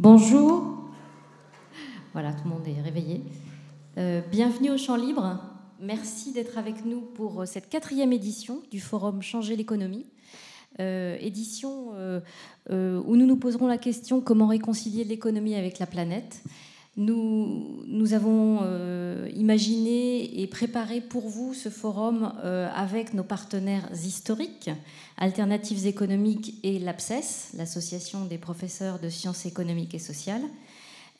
Bonjour. Voilà, tout le monde est réveillé. Euh, bienvenue au Champ Libre. Merci d'être avec nous pour cette quatrième édition du forum Changer l'économie. Euh, édition euh, où nous nous poserons la question comment réconcilier l'économie avec la planète? Nous, avons imaginé et préparé pour vous ce forum avec nos partenaires historiques, Alternatives économiques et l'APSES, l'Association des professeurs de sciences économiques et sociales.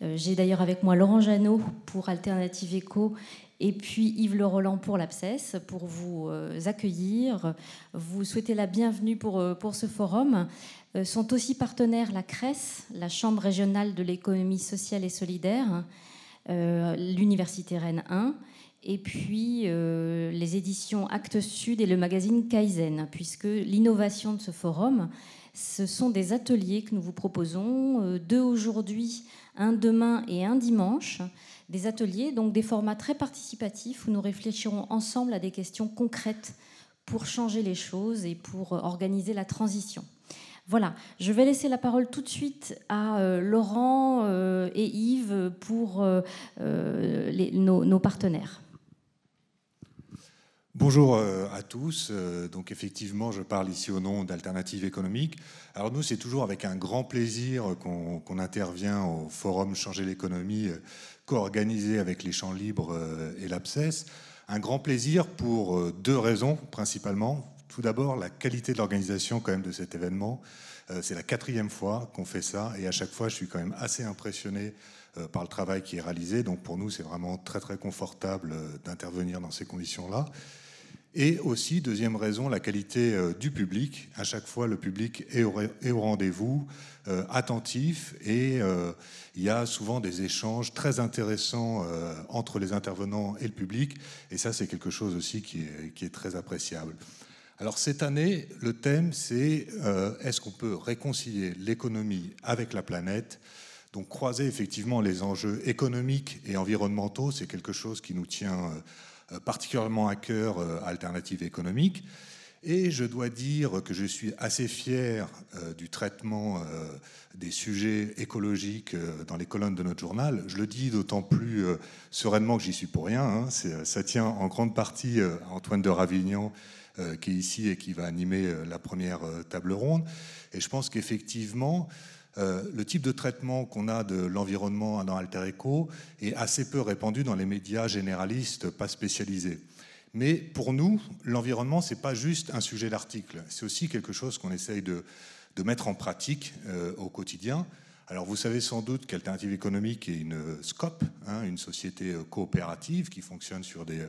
Euh, j'ai d'ailleurs avec moi Laurent Janot pour Alternative Éco et puis Yves Le Roland pour l'APSES pour vous euh, accueillir. Vous souhaitez la bienvenue pour, euh, pour ce forum. Sont aussi partenaires la CRES, la Chambre régionale de l'économie sociale et solidaire, l'Université Rennes 1 et puis les éditions Actes Sud et le magazine Kaizen, puisque l'innovation de ce forum, ce sont des ateliers que nous vous proposons, deux aujourd'hui un demain et un dimanche, des ateliers, donc des formats très participatifs où nous réfléchirons ensemble à des questions concrètes pour changer les choses et pour organiser la transition. Voilà, je vais laisser la parole tout de suite à euh, Laurent euh, et Yves pour euh, nos, partenaires. Bonjour à tous. Donc effectivement, je parle ici au nom d'Alternative économique. Alors nous, c'est toujours avec un grand plaisir qu'on intervient au forum Changer l'économie, euh, co-organisé avec les Champs Libres euh, et l'APSES. Un grand plaisir pour euh, deux raisons principalement. Tout d'abord, la qualité de l'organisation quand même de cet événement. C'est la quatrième fois qu'on fait ça et à chaque fois, je suis quand même assez impressionné par le travail qui est réalisé. Donc pour nous, c'est vraiment très très confortable d'intervenir dans ces conditions-là. Et aussi, deuxième raison, la qualité euh, du public. À chaque fois, le public est au, rendez-vous, euh, attentif, et euh, il y a souvent des échanges très intéressants entre les intervenants et le public. Et ça, c'est quelque chose aussi qui est, très appréciable. Alors cette année, le thème, c'est est-ce qu'on peut réconcilier l'économie avec la planète? Donc croiser effectivement les enjeux économiques et environnementaux, c'est quelque chose qui nous tient particulièrement à cœur euh, Alternative économique. Et je dois dire que je suis assez fier euh, du traitement des sujets écologiques dans les colonnes de notre journal. Je le dis d'autant plus sereinement que j'y suis pour rien. Hein. Ça tient en grande partie à Antoine de Ravignan, qui est ici et qui va animer la première table ronde. Et je pense qu'effectivement, euh, le type de traitement qu'on a de l'environnement dans Alter Eco est assez peu répandu dans les médias généralistes, pas spécialisés. Mais pour nous, l'environnement, ce n'est pas juste un sujet d'article, c'est aussi quelque chose qu'on essaye de, mettre en pratique euh, au quotidien. Alors vous savez sans doute qu'Alternative économique est une SCOP, hein, une société euh, coopérative qui fonctionne sur des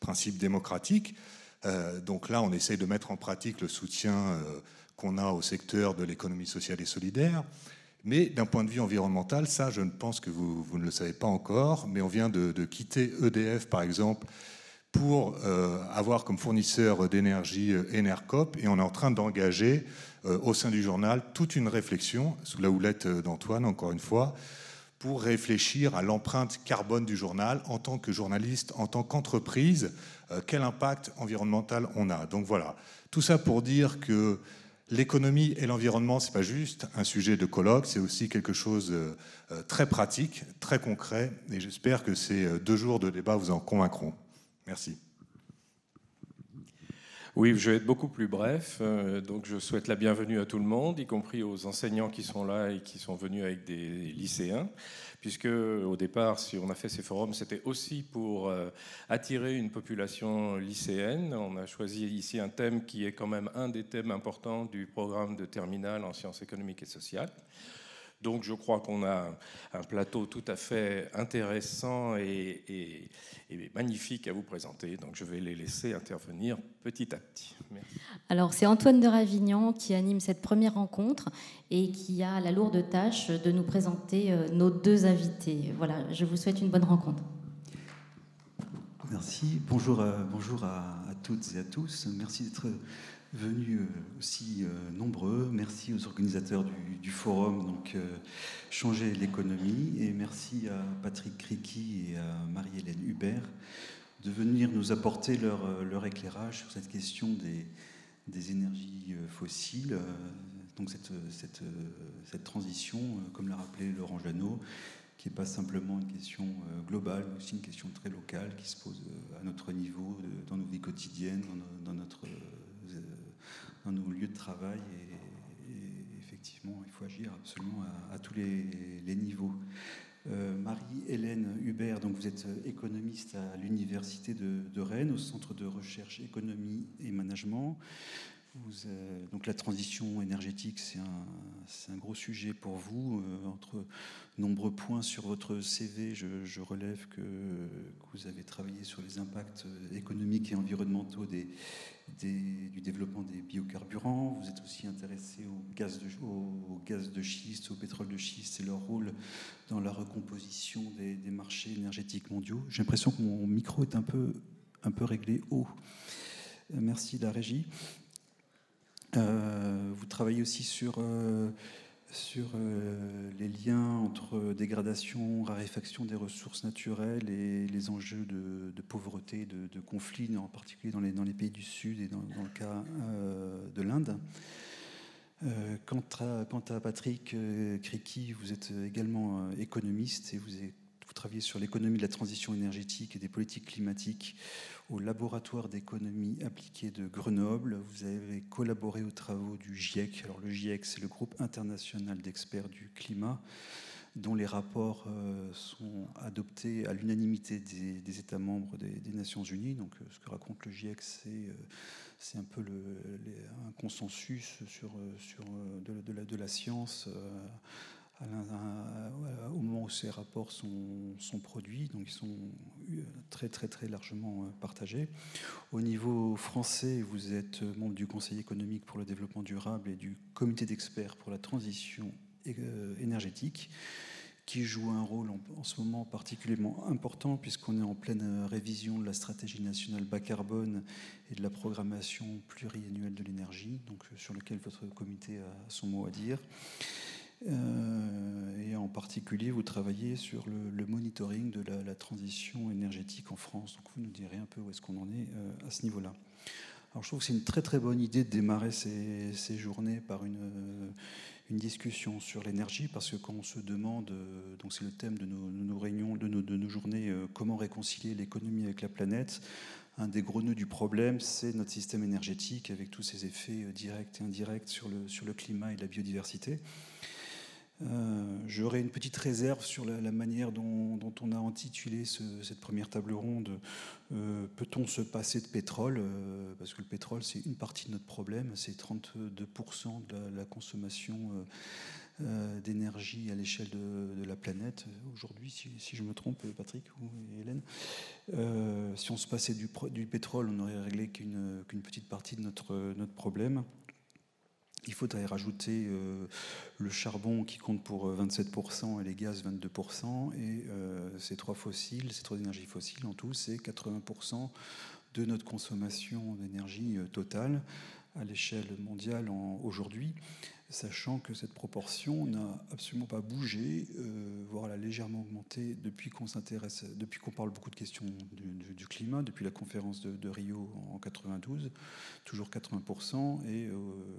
principes démocratiques. donc là, on essaye de mettre en pratique le soutien qu'on a au secteur de l'économie sociale et solidaire. Mais d'un point de vue environnemental, ça, je ne pense que vous, vous ne le savez pas encore, mais on vient de, quitter EDF, par exemple, pour euh, avoir comme fournisseur d'énergie euh, Enercop, et on est en train d'engager euh, au sein du journal toute une réflexion, sous la houlette d'Antoine, encore une fois, pour réfléchir à l'empreinte carbone du journal en tant que journaliste, en tant qu'entreprise, quel impact environnemental on a. Donc voilà, tout ça pour dire que L'économie et l'environnement, ce n'est pas juste un sujet de colloque, c'est aussi quelque chose de euh, très pratique, très concret, et j'espère que ces euh, deux jours de débat vous en convaincront. Merci. Oui, je vais être beaucoup plus bref. Euh, donc, je souhaite la bienvenue à tout le monde, y compris aux enseignants qui sont là et qui sont venus avec des lycéens, puisque au départ, si on a fait ces forums, c'était aussi pour euh, attirer une population lycéenne. On a choisi ici un thème qui est quand même un des thèmes importants du programme de terminale en sciences économiques et sociales. Donc je crois qu'on a un plateau tout à fait intéressant et, magnifique à vous présenter. Donc je vais les laisser intervenir petit à petit. Alors c'est Antoine de Ravignan qui anime cette première rencontre et qui a la lourde tâche de nous présenter euh, nos deux invités. Voilà, je vous souhaite une bonne rencontre. Merci. Bonjour, bonjour à, à toutes et à tous. Merci d'être venus euh, aussi euh, nombreux. Merci aux organisateurs du, forum, donc euh, Changer l'économie, et merci à Patrick Criqui et à Marie-Hélène Hubert de venir nous apporter leur, éclairage sur cette question des, des énergies fossiles, donc cette, cette, cette transition, comme l'a rappelé Laurent Janot, qui n'est pas simplement une question globale, mais aussi une question très locale qui se pose à notre niveau, dans nos vies quotidiennes, dans, notre, nos lieux de travail. Et, effectivement, il faut agir absolument à, tous les, niveaux. Marie-Hélène Hubert, donc vous êtes économiste à l'Université de, de, Rennes, au Centre de recherche économie et management. Euh, donc la transition énergétique, c'est un, un, gros sujet pour vous. Euh, entre nombreux points sur votre CV, je, relève que, vous avez travaillé sur les impacts économiques et environnementaux des, du développement des biocarburants. Vous êtes aussi intéressé au gaz, de, au, gaz de schiste, au pétrole de schiste et leur rôle dans la recomposition des, marchés énergétiques mondiaux. J'ai l'impression que mon micro est un peu, un peu réglé haut. Merci la régie. Euh, vous travaillez aussi sur, euh, sur euh, les liens entre dégradation, raréfaction des ressources naturelles et les enjeux de, pauvreté, de, de, conflits, en particulier dans les, pays du Sud et dans, le cas de l'Inde. quant, à, quant, à, Patrick Criqui, vous êtes également économiste et vous, vous travaillez sur l'économie de la transition énergétique et des politiques climatiques au laboratoire d'économie appliquée de Grenoble. Vous avez collaboré aux travaux du GIEC. Alors le GIEC, c'est le groupe international d'experts du climat dont les rapports euh, sont adoptés à l'unanimité des, États membres des, Nations Unies. Donc, euh, ce que raconte le GIEC, c'est euh, un peu le, un consensus sur, sur de, la, science au moment où ces rapports sont, produits, donc ils sont euh, très très très largement euh, partagés. Au niveau français, vous êtes membre du Conseil économique pour le développement durable et du Comité d'experts pour la transition euh, énergétique, qui joue un rôle en, ce moment particulièrement important puisqu'on est en pleine révision de la stratégie nationale bas carbone et de la programmation pluriannuelle de l'énergie, donc sur lequel votre comité a son mot à dire. Euh, et en particulier, vous travaillez sur le, monitoring de la, transition énergétique en France. Donc vous nous direz un peu où est-ce qu'on en est euh, à ce niveau-là. Alors je trouve que c'est une très très bonne idée de démarrer ces, journées par une, euh, une, discussion sur l'énergie, parce que quand on se demande, donc c'est le thème de nos, réunions, de nos, journées, comment réconcilier l'économie avec la planète, un des gros nœuds du problème, c'est notre système énergétique avec tous ses effets directs et indirects sur le climat et la biodiversité. Euh, j'aurais une petite réserve sur la, manière dont, on a intitulé cette première table ronde. Euh, peut-on se passer de pétrole euh, Parce que le pétrole, c'est une partie de notre problème. C'est 32% de la, consommation d'énergie à l'échelle de, la planète aujourd'hui, si, je me trompe, Patrick ou Hélène. si on se passait du, du pétrole, on n'aurait réglé qu'une petite partie de notre, notre problème. Il faudrait rajouter euh, le charbon qui compte pour 27% euh, et les gaz 22%. Et euh, ces trois fossiles, ces trois énergies fossiles en tout, c'est 80% de notre consommation d'énergie totale à l'échelle mondiale aujourd'hui sachant que cette proportion n'a absolument pas bougé, euh, voire elle a légèrement augmenté depuis qu'on s'intéresse, depuis qu'on parle beaucoup de questions du, climat, depuis la conférence de, Rio en 92, toujours 80%, et euh,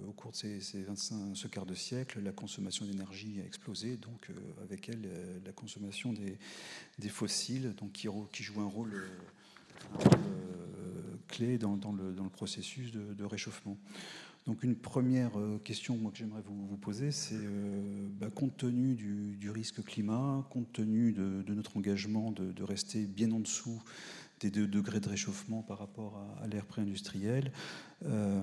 au cours de ces, 25, ce quart de siècle, la consommation d'énergie a explosé, donc euh, avec elle la consommation des, fossiles, donc qui, joue un rôle, clé dans, le, processus de réchauffement. Donc une première euh, question que j'aimerais vous, poser, c'est euh, bah, compte tenu du, risque climat, compte tenu de, notre engagement de, rester bien en dessous des 2 degrés de réchauffement par rapport à, l'ère pré-industrielle, euh,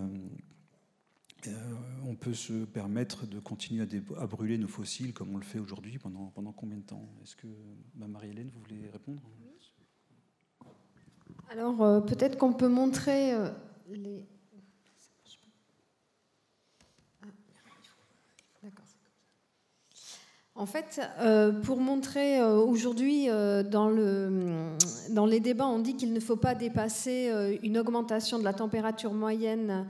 on peut se permettre de continuer à, brûler nos fossiles comme on le fait aujourd'hui pendant, combien de temps? Est-ce que bah, Marie-Hélène, vous voulez répondre? Alors peut-être qu'on peut montrer les En fait, euh, pour montrer euh, aujourd'hui, euh, dans, les débats, on dit qu'il ne faut pas dépasser une augmentation de la température moyenne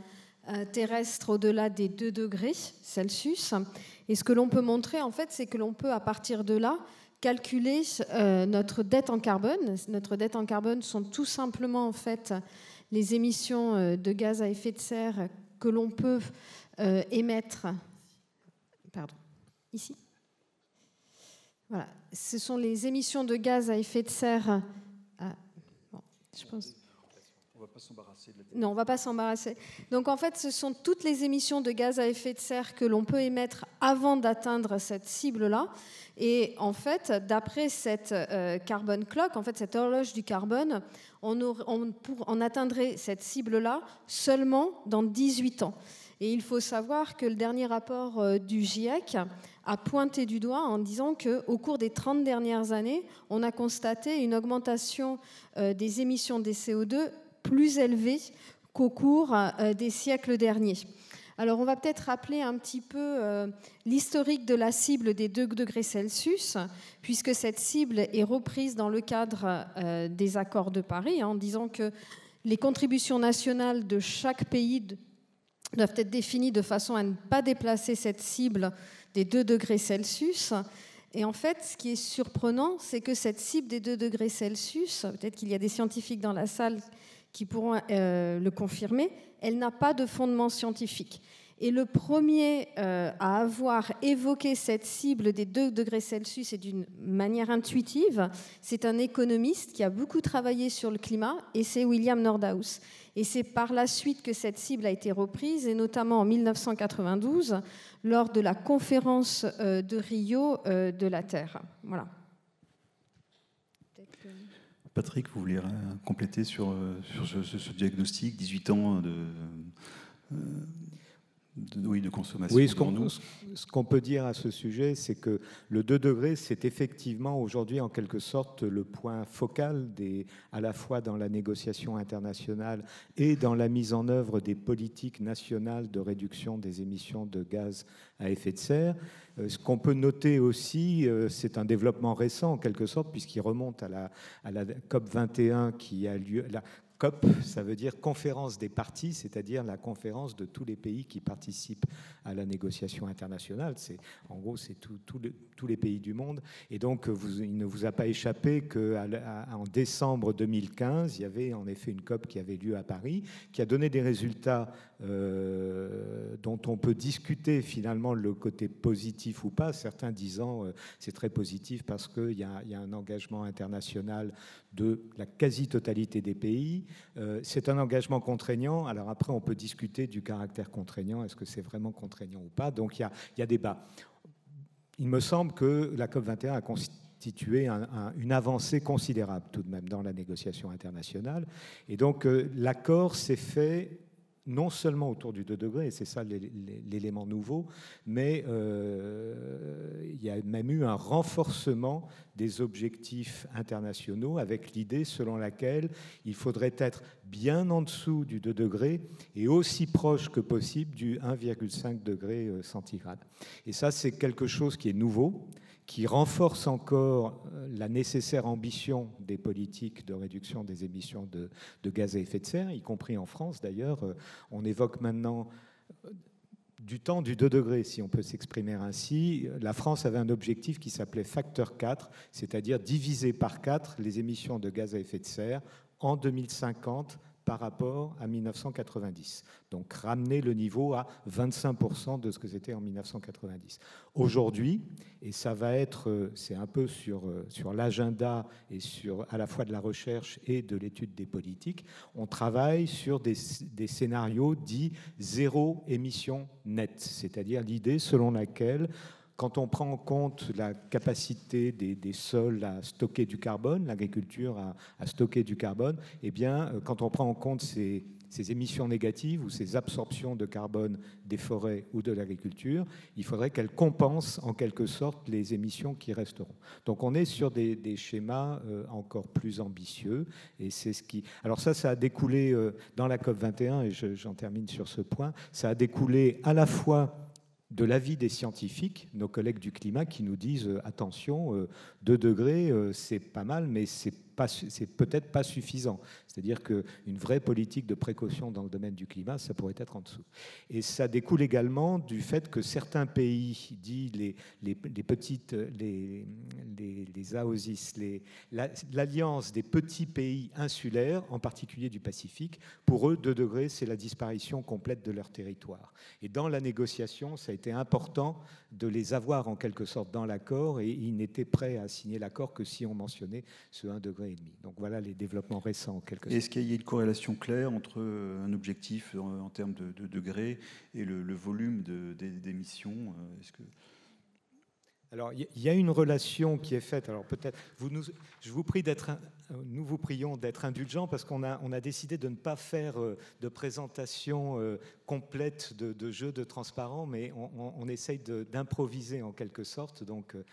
terrestre au-delà des 2 degrés Celsius. Et ce que l'on peut montrer, en fait, c'est que l'on peut, à partir de là, calculer notre dette en carbone. Notre dette en carbone sont tout simplement, en fait, les émissions de gaz à effet de serre que l'on peut émettre ici. Voilà, ce sont les émissions de gaz à effet de serre. Ah, je pense. On va pas s'embarrasser. Non, on va pas s'embarrasser. Donc en fait, ce sont toutes les émissions de gaz à effet de serre que l'on peut émettre avant d'atteindre cette cible-là. Et en fait, d'après cette euh, carbone clock, en fait, cette horloge du carbone, on, on atteindrait cette cible-là seulement dans 18 ans. Et il faut savoir que le dernier rapport euh, du GIEC a pointé du doigt en disant qu'au cours des 30 dernières années, on a constaté une augmentation euh, des émissions des CO2 plus élevée qu'au cours euh, des siècles derniers. Alors on va peut-être rappeler un petit peu l'historique de la cible des 2 degrés Celsius, puisque cette cible est reprise dans le cadre des accords de Paris, en disant que les contributions nationales de chaque pays doivent être définis de façon à ne pas déplacer cette cible des 2 degrés Celsius. Et en fait, ce qui est surprenant, c'est que cette cible des 2 degrés Celsius, peut-être qu'il y a des scientifiques dans la salle qui pourront euh, le confirmer, elle n'a pas de fondement scientifique. Et le premier euh, à avoir évoqué cette cible des 2 degrés Celsius et d'une manière intuitive, c'est un économiste qui a beaucoup travaillé sur le climat, et c'est William Nordhaus. Et c'est par la suite que cette cible a été reprise, et notamment en 1992, lors de la conférence euh, de Rio euh, de la Terre. Voilà. Patrick, vous voulez compléter sur, sur ce, diagnostic 18 ans de, de, oui, de consommation. Oui, ce qu'on peut dire à ce sujet, c'est que le 2 degrés, c'est effectivement aujourd'hui en quelque sorte le point focal des, à la fois dans la négociation internationale et dans la mise en œuvre des politiques nationales de réduction des émissions de gaz à effet de serre. Euh, ce qu'on peut noter aussi, euh, c'est un développement récent en quelque sorte, puisqu'il remonte à la, à la COP 21 qui a lieu, la, COP, ça veut dire conférence des parties, c'est-à-dire la conférence de tous les pays qui participent à la négociation internationale. C'est, en gros, c'est tous les pays du monde. Et donc, il ne vous a pas échappé qu'en décembre 2015, il y avait en effet une COP qui avait lieu à Paris, qui a donné des résultats euh, dont on peut discuter finalement le côté positif ou pas, certains disant euh, c'est très positif parce qu'il y, y, a un engagement international de la quasi-totalité des pays. Euh, c'est un engagement contraignant. Alors après, on peut discuter du caractère contraignant. Est-ce que c'est vraiment contraignant ou pas? Donc il y a, y a, débat. Il me semble que la COP21 a constitué une avancée considérable tout de même dans la négociation internationale. Et donc l'accord s'est fait non seulement autour du 2 degrés, et c'est ça l'élément nouveau, mais euh, il y a même eu un renforcement des objectifs internationaux avec l'idée selon laquelle il faudrait être bien en dessous du 2 degrés et aussi proche que possible du 1,5 degré euh, centigrade. Et ça, c'est quelque chose qui est nouveau qui renforce encore euh, la nécessaire ambition des politiques de réduction des émissions de, gaz à effet de serre, y compris en France d'ailleurs. Euh, on évoque maintenant euh, du temps du 2 degrés, si on peut s'exprimer ainsi. La France avait un objectif qui s'appelait facteur 4, c'est-à-dire diviser par 4 les émissions de gaz à effet de serre en 2050 par rapport à 1990. Donc ramener le niveau à 25% de ce que c'était en 1990. Aujourd'hui, et ça va être, euh, c'est un peu sur, euh, sur l'agenda et sur à la fois de la recherche et de l'étude des politiques, on travaille sur des, des scénarios dits zéro émission nette, c'est-à-dire l'idée selon laquelle quand on prend en compte la capacité des, sols à stocker du carbone, l'agriculture à, stocker du carbone, eh bien, euh, quand on prend en compte ces, émissions négatives ou ces absorptions de carbone des forêts ou de l'agriculture, il faudrait qu'elles compensent en quelque sorte les émissions qui resteront. Donc on est sur des, schémas euh, encore plus ambitieux et c'est ce qui. Alors ça, ça a découlé euh, dans la COP 21 et j'en termine sur ce point. Ça a découlé à la fois de l'avis des scientifiques, nos collègues du climat, qui nous disent euh, attention, 2 euh, degrés, euh, c'est pas mal, mais c'est c'est peut-être pas suffisant. C'est-à-dire qu'une vraie politique de précaution dans le domaine du climat, ça pourrait être en dessous. Et ça découle également du fait que certains pays, dit les, les, petites, les, les, AOSIS, l'alliance des petits pays insulaires, en particulier du Pacifique, pour eux, 2 degrés, c'est la disparition complète de leur territoire. Et dans la négociation, ça a été important de les avoir en quelque sorte dans l'accord et ils n'étaient prêts à signer l'accord que si on mentionnait ce 1,5 degré. Donc voilà les développements récents en quelque sorte. Est-ce qu'il y a une corrélation claire entre un objectif en, termes de, degrés et le, volume d'émissions euh, que alors, il y a une relation qui est faite. Alors, peut-être, vous nous, je vous prie d'être, nous vous prions d'être indulgents parce qu'on a, on a décidé de ne pas faire euh, de présentation euh, complète de, de jeu de transparent, mais on, essaye d'improviser en quelque sorte. Donc, euh,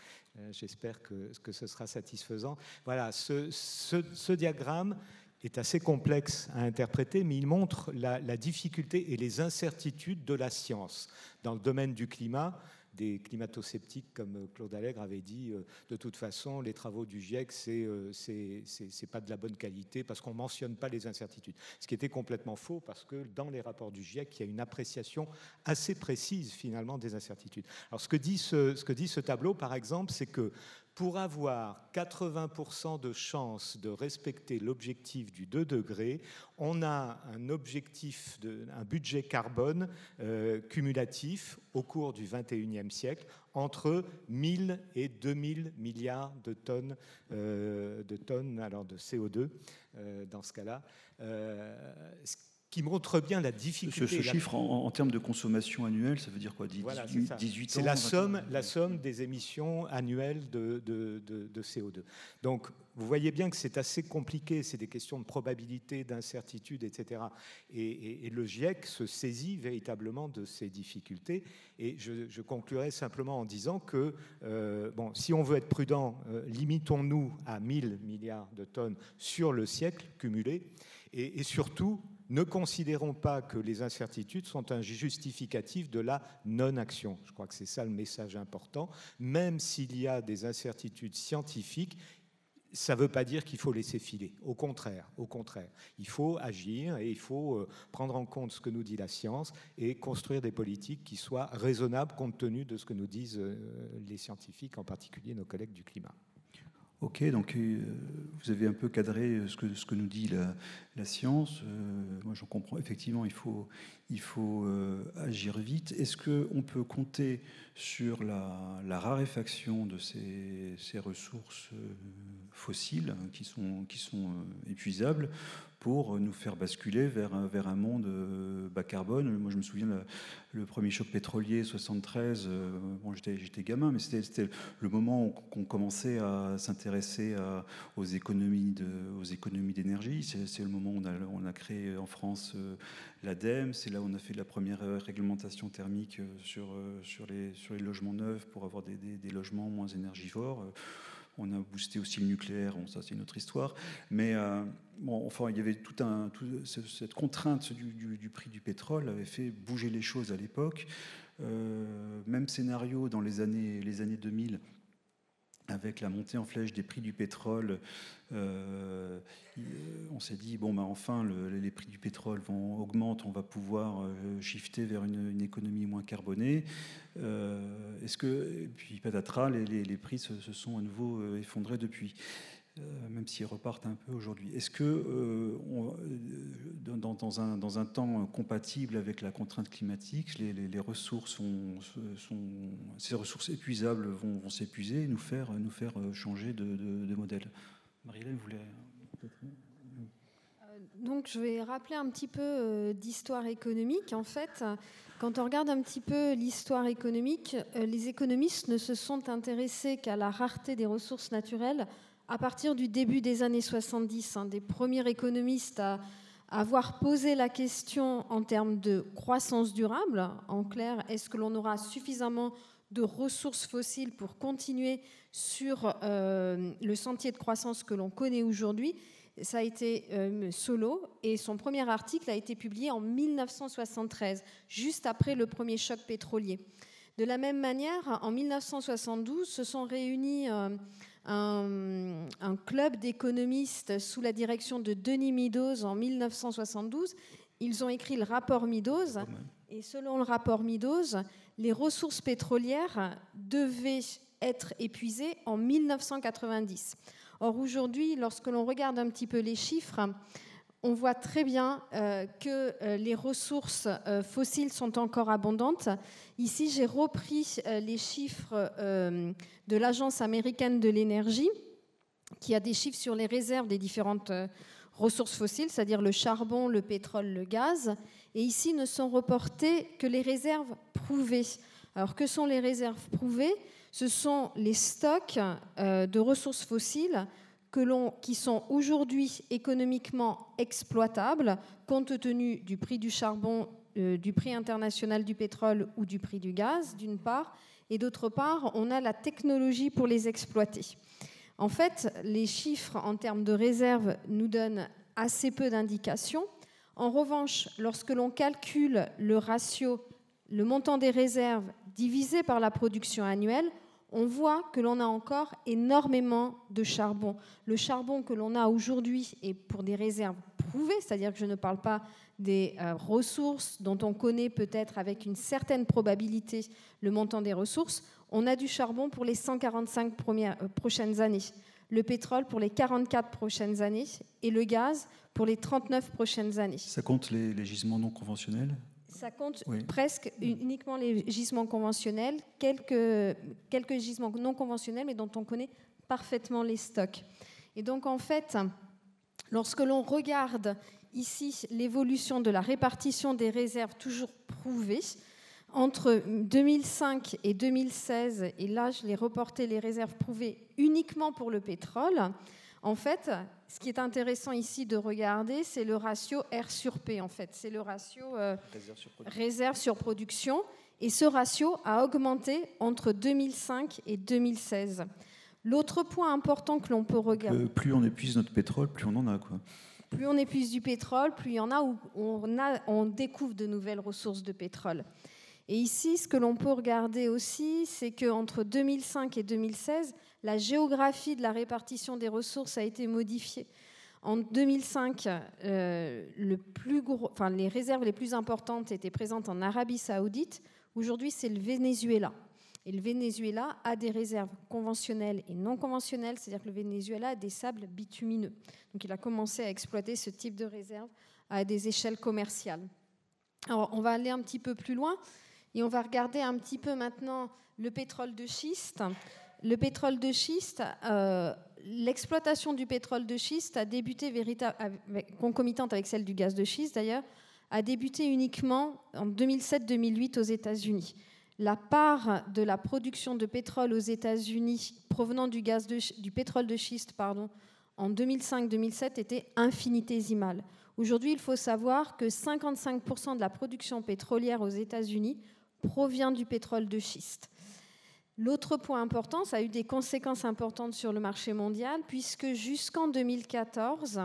j'espère que, ce sera satisfaisant. Voilà, ce, diagramme est assez complexe à interpréter, mais il montre la difficulté et les incertitudes de la science dans le domaine du climat des climato-sceptiques, comme Claude Allègre avait dit, euh, de toute façon, les travaux du GIEC, c'est n'est euh, pas de la bonne qualité parce qu'on ne mentionne pas les incertitudes. Ce qui était complètement faux parce que dans les rapports du GIEC, il y a une appréciation assez précise finalement des incertitudes. Alors ce, que dit ce tableau, par exemple, c'est que pour avoir 80% de chances de respecter l'objectif du 2 degrés, on a un objectif, un budget carbone euh, cumulatif au cours du 21e siècle entre 1000 et 2000 milliards de tonnes, euh, de, tonnes alors de CO2 euh, dans ce cas-là qui montre bien la difficulté. Ce, chiffre, en, termes de consommation annuelle, ça veut dire quoi 18, C'est la somme, la somme des émissions annuelles de, de, CO2. Donc, vous voyez bien que c'est assez compliqué, c'est des questions de probabilité, d'incertitude, etc. Et, le GIEC se saisit véritablement de ces difficultés. Et je, conclurai simplement en disant que, euh, bon, si on veut être prudent, euh, limitons-nous à 1000 milliards de tonnes sur le siècle cumulé. Et, et surtout, ne considérons pas que les incertitudes sont un justificatif de la non-action. Je crois que c'est ça le message important. Même s'il y a des incertitudes scientifiques, ça ne veut pas dire qu'il faut laisser filer. Au contraire, au contraire, il faut agir et il faut euh, prendre en compte ce que nous dit la science et construire des politiques qui soient raisonnables compte tenu de ce que nous disent euh, les scientifiques, en particulier nos collègues du climat. Ok, donc euh, vous avez un peu cadré euh, ce que, ce que nous dit la, science. Euh, moi, j'en comprends. Effectivement, il faut, agir vite. Est-ce qu'on peut compter sur la, raréfaction de ces ressources fossiles qui sont, qui sont épuisables pour nous faire basculer vers, vers un monde euh, bas carbone. Moi, je me souviens, le, premier choc pétrolier, 73, euh, bon, j'étais gamin, mais c'était le moment où on commençait à s'intéresser aux économies d'énergie. C'est le moment où on a, on a, créé en France euh, l'ADEME, c'est là où on a fait la première réglementation thermique sur, sur, les, sur les logements neufs pour avoir des, des logements moins énergivores. On a boosté aussi le nucléaire, ça c'est une autre histoire. Mais euh, enfin, il y avait tout un, cette contrainte du, prix du pétrole avait fait bouger les choses à l'époque. Euh, même scénario dans les années, les années 2000 avec la montée en flèche des prix du pétrole, euh, on s'est dit bon ben enfin les prix du pétrole vont augmenter, on va pouvoir euh, shifter vers une, économie moins carbonée. Euh, est-ce que puis patatras, les, les, prix se, se, sont à nouveau effondrés depuis. Euh, même s'ils repartent un peu aujourd'hui. Est-ce que euh, euh, dans, un, temps compatible avec la contrainte climatique, les, ressources sont, ces ressources épuisables vont, s'épuiser et nous faire, nous faire changer de, de, modèle? Marie-Hélène voulait donc, je vais rappeler un petit peu d'histoire économique. En fait, quand on regarde un petit peu l'histoire économique, les économistes ne se sont intéressés qu'à la rareté des ressources naturelles à partir du début des années 70, un des premiers économistes à avoir posé la question en termes de croissance durable. En clair, est-ce que l'on aura suffisamment de ressources fossiles pour continuer sur euh, le sentier de croissance que l'on connaît aujourd'hui? Ça a été euh, Solo et son premier article a été publié en 1973, juste après le premier choc pétrolier. De la même manière, en 1972, se sont réunis euh, un, un, club d'économistes sous la direction de Denis Meadows en 1972. Ils ont écrit le rapport Meadows. Et selon le rapport Meadows, les ressources pétrolières devaient être épuisées en 1990. Or, aujourd'hui, lorsque l'on regarde un petit peu les chiffres, on voit très bien euh, que euh, les ressources euh, fossiles sont encore abondantes. Ici, j'ai repris les chiffres de l'Agence américaine de l'énergie, qui a des chiffres sur les réserves des différentes ressources fossiles, c'est-à-dire le charbon, le pétrole, le gaz. Et ici, ne sont reportées que les réserves prouvées. Alors, que sont les réserves prouvées? Ce sont les stocks de ressources fossiles qui sont aujourd'hui économiquement exploitables compte tenu du prix du charbon, euh, du prix international du pétrole ou du prix du gaz, d'une part, et d'autre part, on a la technologie pour les exploiter. En fait, les chiffres en termes de réserves nous donnent assez peu d'indications. En revanche, lorsque l'on calcule le ratio, le montant des réserves divisé par la production annuelle, on voit que l'on a encore énormément de charbon. Le charbon que l'on a aujourd'hui est pour des réserves prouvées, c'est-à-dire que je ne parle pas des euh, ressources dont on connaît peut-être avec une certaine probabilité le montant des ressources. On a du charbon pour les 145 premières, euh, prochaines années, le pétrole pour les 44 prochaines années et le gaz pour les 39 prochaines années. Ça compte les gisements non conventionnels? Ça compte presque uniquement les gisements conventionnels, quelques, quelques gisements non conventionnels, mais dont on connaît parfaitement les stocks. Et donc, en fait, lorsque l'on regarde ici l'évolution de la répartition des réserves toujours prouvées, entre 2005 et 2016, et là je l'ai reporté les réserves prouvées uniquement pour le pétrole, en fait, ce qui est intéressant ici de regarder, c'est le ratio R sur P. En fait, c'est le ratio euh, réserve, sur production. Et ce ratio a augmenté entre 2005 et 2016. L'autre point important que l'on peut regarder. plus on épuise notre pétrole, plus on en a. Quoi. Plus on épuise du pétrole, plus il y en a où on, a, on découvre de nouvelles ressources de pétrole. Et ici, ce que l'on peut regarder aussi, c'est qu'entre 2005 et 2016, la géographie de la répartition des ressources a été modifiée. En 2005, euh, les réserves les plus importantes étaient présentes en Arabie saoudite. Aujourd'hui, c'est le Venezuela. Et le Venezuela a des réserves conventionnelles et non conventionnelles, c'est-à-dire que le Venezuela a des sables bitumineux. Donc il a commencé à exploiter ce type de réserves à des échelles commerciales. Alors on va aller un petit peu plus loin et on va regarder un petit peu maintenant le pétrole de schiste. Le pétrole de schiste, euh, l'exploitation du pétrole de schiste a débuté concomitante avec celle du gaz de schiste d'ailleurs, a débuté uniquement en 2007-2008 aux États-Unis. La part de la production de pétrole aux États-Unis provenant du, gaz du pétrole de schiste pardon, en 2005-2007 était infinitésimale. Aujourd'hui, il faut savoir que 55% de la production pétrolière aux États-Unis provient du pétrole de schiste. L'autre point important, ça a eu des conséquences importantes sur le marché mondial, puisque jusqu'en 2014,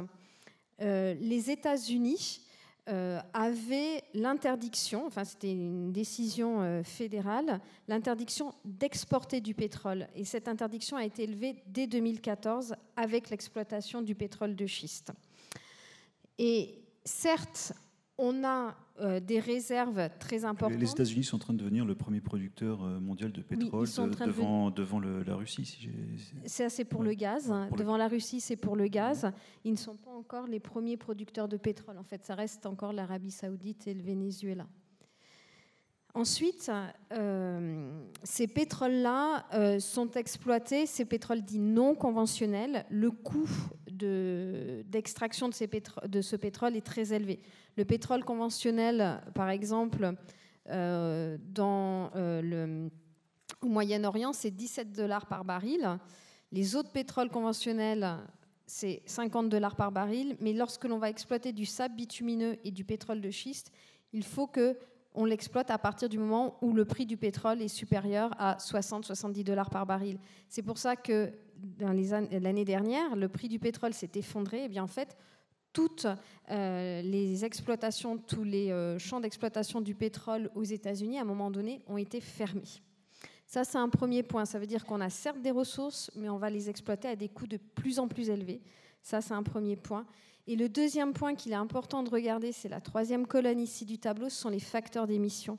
euh, les États-Unis euh, avaient l'interdiction, enfin c'était une décision euh, fédérale, l'interdiction d'exporter du pétrole. Et cette interdiction a été élevée dès 2014 avec l'exploitation du pétrole de schiste. Et certes, on a euh, des réserves très importantes. Les États-Unis sont en train de devenir le premier producteur euh, mondial de pétrole devant, devant la Russie. c'est assez pour le gaz. devant la Russie, c'est pour le gaz. Ils ne sont pas encore les premiers producteurs de pétrole. En fait, ça reste encore l'Arabie saoudite et le Venezuela. Ensuite, euh, ces pétroles-là sont exploités, ces pétroles dits non conventionnels. Le coût d'extraction de, ce pétrole est très élevé. Le pétrole conventionnel, par exemple, euh, euh, au Moyen-Orient, c'est 17 dollars par baril. Les autres pétroles conventionnels, c'est 50 dollars par baril. Mais lorsque l'on va exploiter du sable bitumineux et du pétrole de schiste, il faut que on l'exploite à partir du moment où le prix du pétrole est supérieur à 60-70 dollars par baril. C'est pour ça que l'année dernière, le prix du pétrole s'est effondré. Et eh bien en fait, toutes les exploitations, tous les champs d'exploitation du pétrole aux États-Unis, à un moment donné, ont été fermés. Ça, c'est un premier point. Ça veut dire qu'on a certes des ressources, mais on va les exploiter à des coûts de plus en plus élevés. Ça, c'est un premier point. Et le deuxième point qu'il est important de regarder, c'est la troisième colonne ici du tableau, ce sont les facteurs d'émission.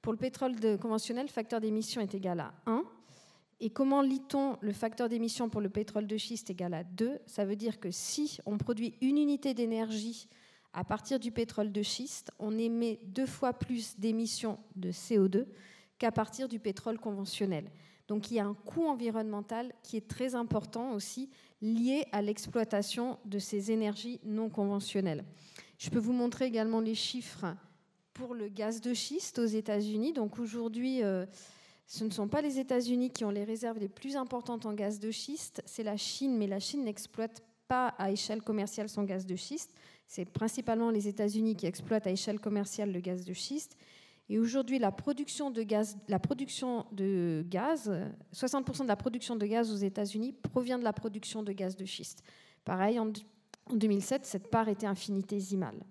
Pour le pétrole conventionnel, le facteur d'émission est égal à 1. Et comment lit-on le facteur d'émission pour le pétrole de schiste égal à 2 Ça veut dire que si on produit une unité d'énergie à partir du pétrole de schiste, on émet deux fois plus d'émissions de CO2 qu'à partir du pétrole conventionnel. Donc il y a un coût environnemental qui est très important aussi lié à l'exploitation de ces énergies non conventionnelles. Je peux vous montrer également les chiffres pour le gaz de schiste aux États-Unis. Donc aujourd'hui, euh, ce ne sont pas les États-Unis qui ont les réserves les plus importantes en gaz de schiste, c'est la Chine, mais la Chine n'exploite pas à échelle commerciale son gaz de schiste. C'est principalement les États-Unis qui exploitent à échelle commerciale le gaz de schiste. Et aujourd'hui, la production de gaz, la production de gaz, 60% de la production de gaz aux États-Unis provient de la production de gaz de schiste. Pareil, en 2007, cette part était infinitésimale.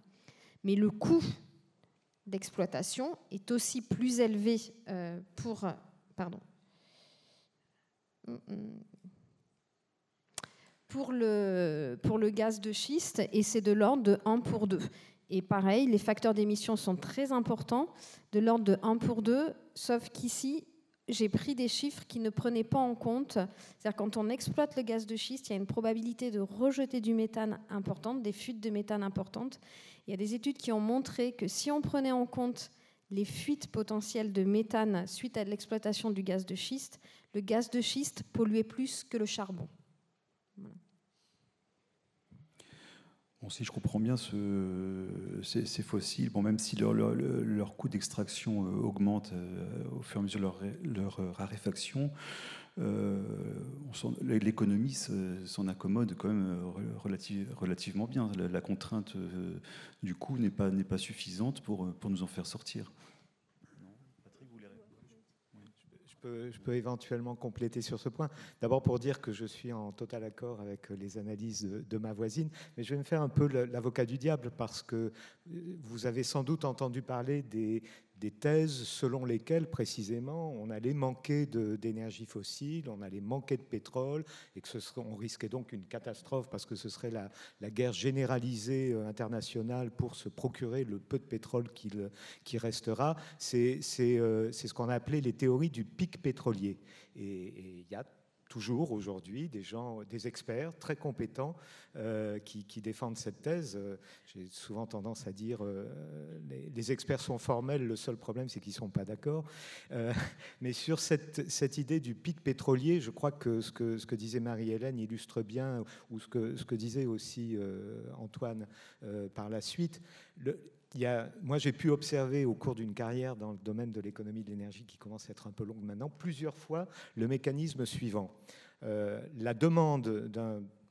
Mais le coût d'exploitation est aussi plus élevé euh, pour, le, pour le gaz de schiste et c'est de l'ordre de 1 pour 2. Et pareil, les facteurs d'émission sont très importants, de l'ordre de 1 pour 2, sauf qu'ici, j'ai pris des chiffres qui ne prenaient pas en compte. C'est-à-dire quand on exploite le gaz de schiste, il y a une probabilité de rejeter du méthane importante, des fuites de méthane importantes. Il y a des études qui ont montré que si on prenait en compte les fuites potentielles de méthane suite à l'exploitation du gaz de schiste, le gaz de schiste polluait plus que le charbon. Si je comprends bien, ce, ces, fossiles, bon, même si leur, coût d'extraction euh, augmente euh, au fur et à mesure de leur, euh, raréfaction, l'économie s'en accommode quand même relativement bien. La, contrainte du coût n'est pas, pas suffisante pour nous en faire sortir. Je peux éventuellement compléter sur ce point. D'abord pour dire que je suis en total accord avec les analyses de, ma voisine, mais je vais me faire un peu l'avocat du diable parce que vous avez sans doute entendu parler des, des thèses selon lesquelles précisément on allait manquer d'énergie fossile, on allait manquer de pétrole et que ce serait, on risquait donc une catastrophe parce que ce serait la, la guerre généralisée euh, internationale pour se procurer le peu de pétrole qui, restera. C'est euh, ce qu'on a appelé les théories du pic pétrolier. Et il y a toujours aujourd'hui des gens, des experts très compétents euh, qui, défendent cette thèse. Euh, j'ai souvent tendance à dire euh, les, experts sont formels, le seul problème c'est qu'ils ne sont pas d'accord. mais sur cette, idée du pic pétrolier, je crois que ce que, disait Marie-Hélène illustre bien, ou ce que, disait aussi Antoine par la suite. Moi, j'ai pu observer au cours d'une carrière dans le domaine de l'économie de l'énergie qui commence à être un peu longue maintenant, plusieurs fois le mécanisme suivant. Euh, la demande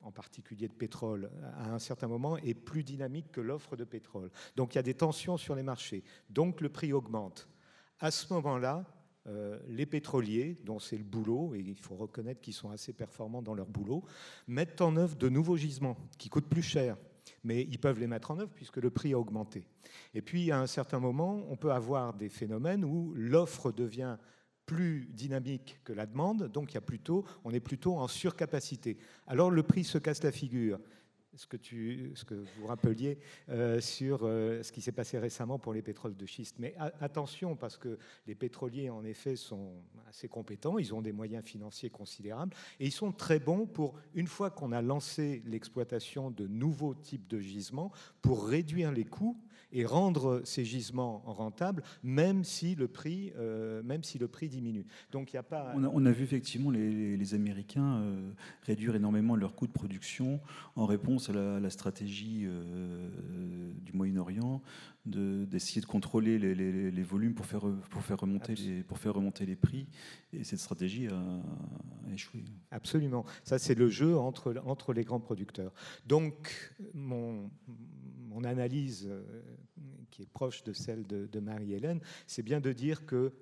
en particulier de pétrole, à un certain moment, est plus dynamique que l'offre de pétrole. Donc il y a des tensions sur les marchés. Donc le prix augmente. À ce moment-là, euh, les pétroliers, dont c'est le boulot, et il faut reconnaître qu'ils sont assez performants dans leur boulot, mettent en œuvre de nouveaux gisements qui coûtent plus cher, mais ils peuvent les mettre en œuvre puisque le prix a augmenté. Et puis, à un certain moment, on peut avoir des phénomènes où l'offre devient plus dynamique que la demande, donc il y a plutôt, on est plutôt en surcapacité. Alors le prix se casse la figure ce que, vous rappeliez euh, sur euh, ce qui s'est passé récemment pour les pétroles de schiste. Mais attention, parce que les pétroliers, en effet, sont assez compétents, ils ont des moyens financiers considérables, et ils sont très bons pour, une fois qu'on a lancé l'exploitation de nouveaux types de gisements, pour réduire les coûts et rendre ces gisements rentables, même si le prix, euh, même si le prix diminue. Donc il y a pas. On a, vu effectivement les, Américains euh, réduire énormément leurs coûts de production en réponse à la, stratégie euh, du Moyen-Orient d'essayer de, contrôler les, volumes pour faire, pour, faire remonter les, pour faire remonter les prix. Et cette stratégie a, échoué. Absolument. Ça, c'est le jeu entre, entre les grands producteurs. Donc, mon, mon analyse, euh, qui est proche de celle de, Marie-Hélène, c'est bien de dire que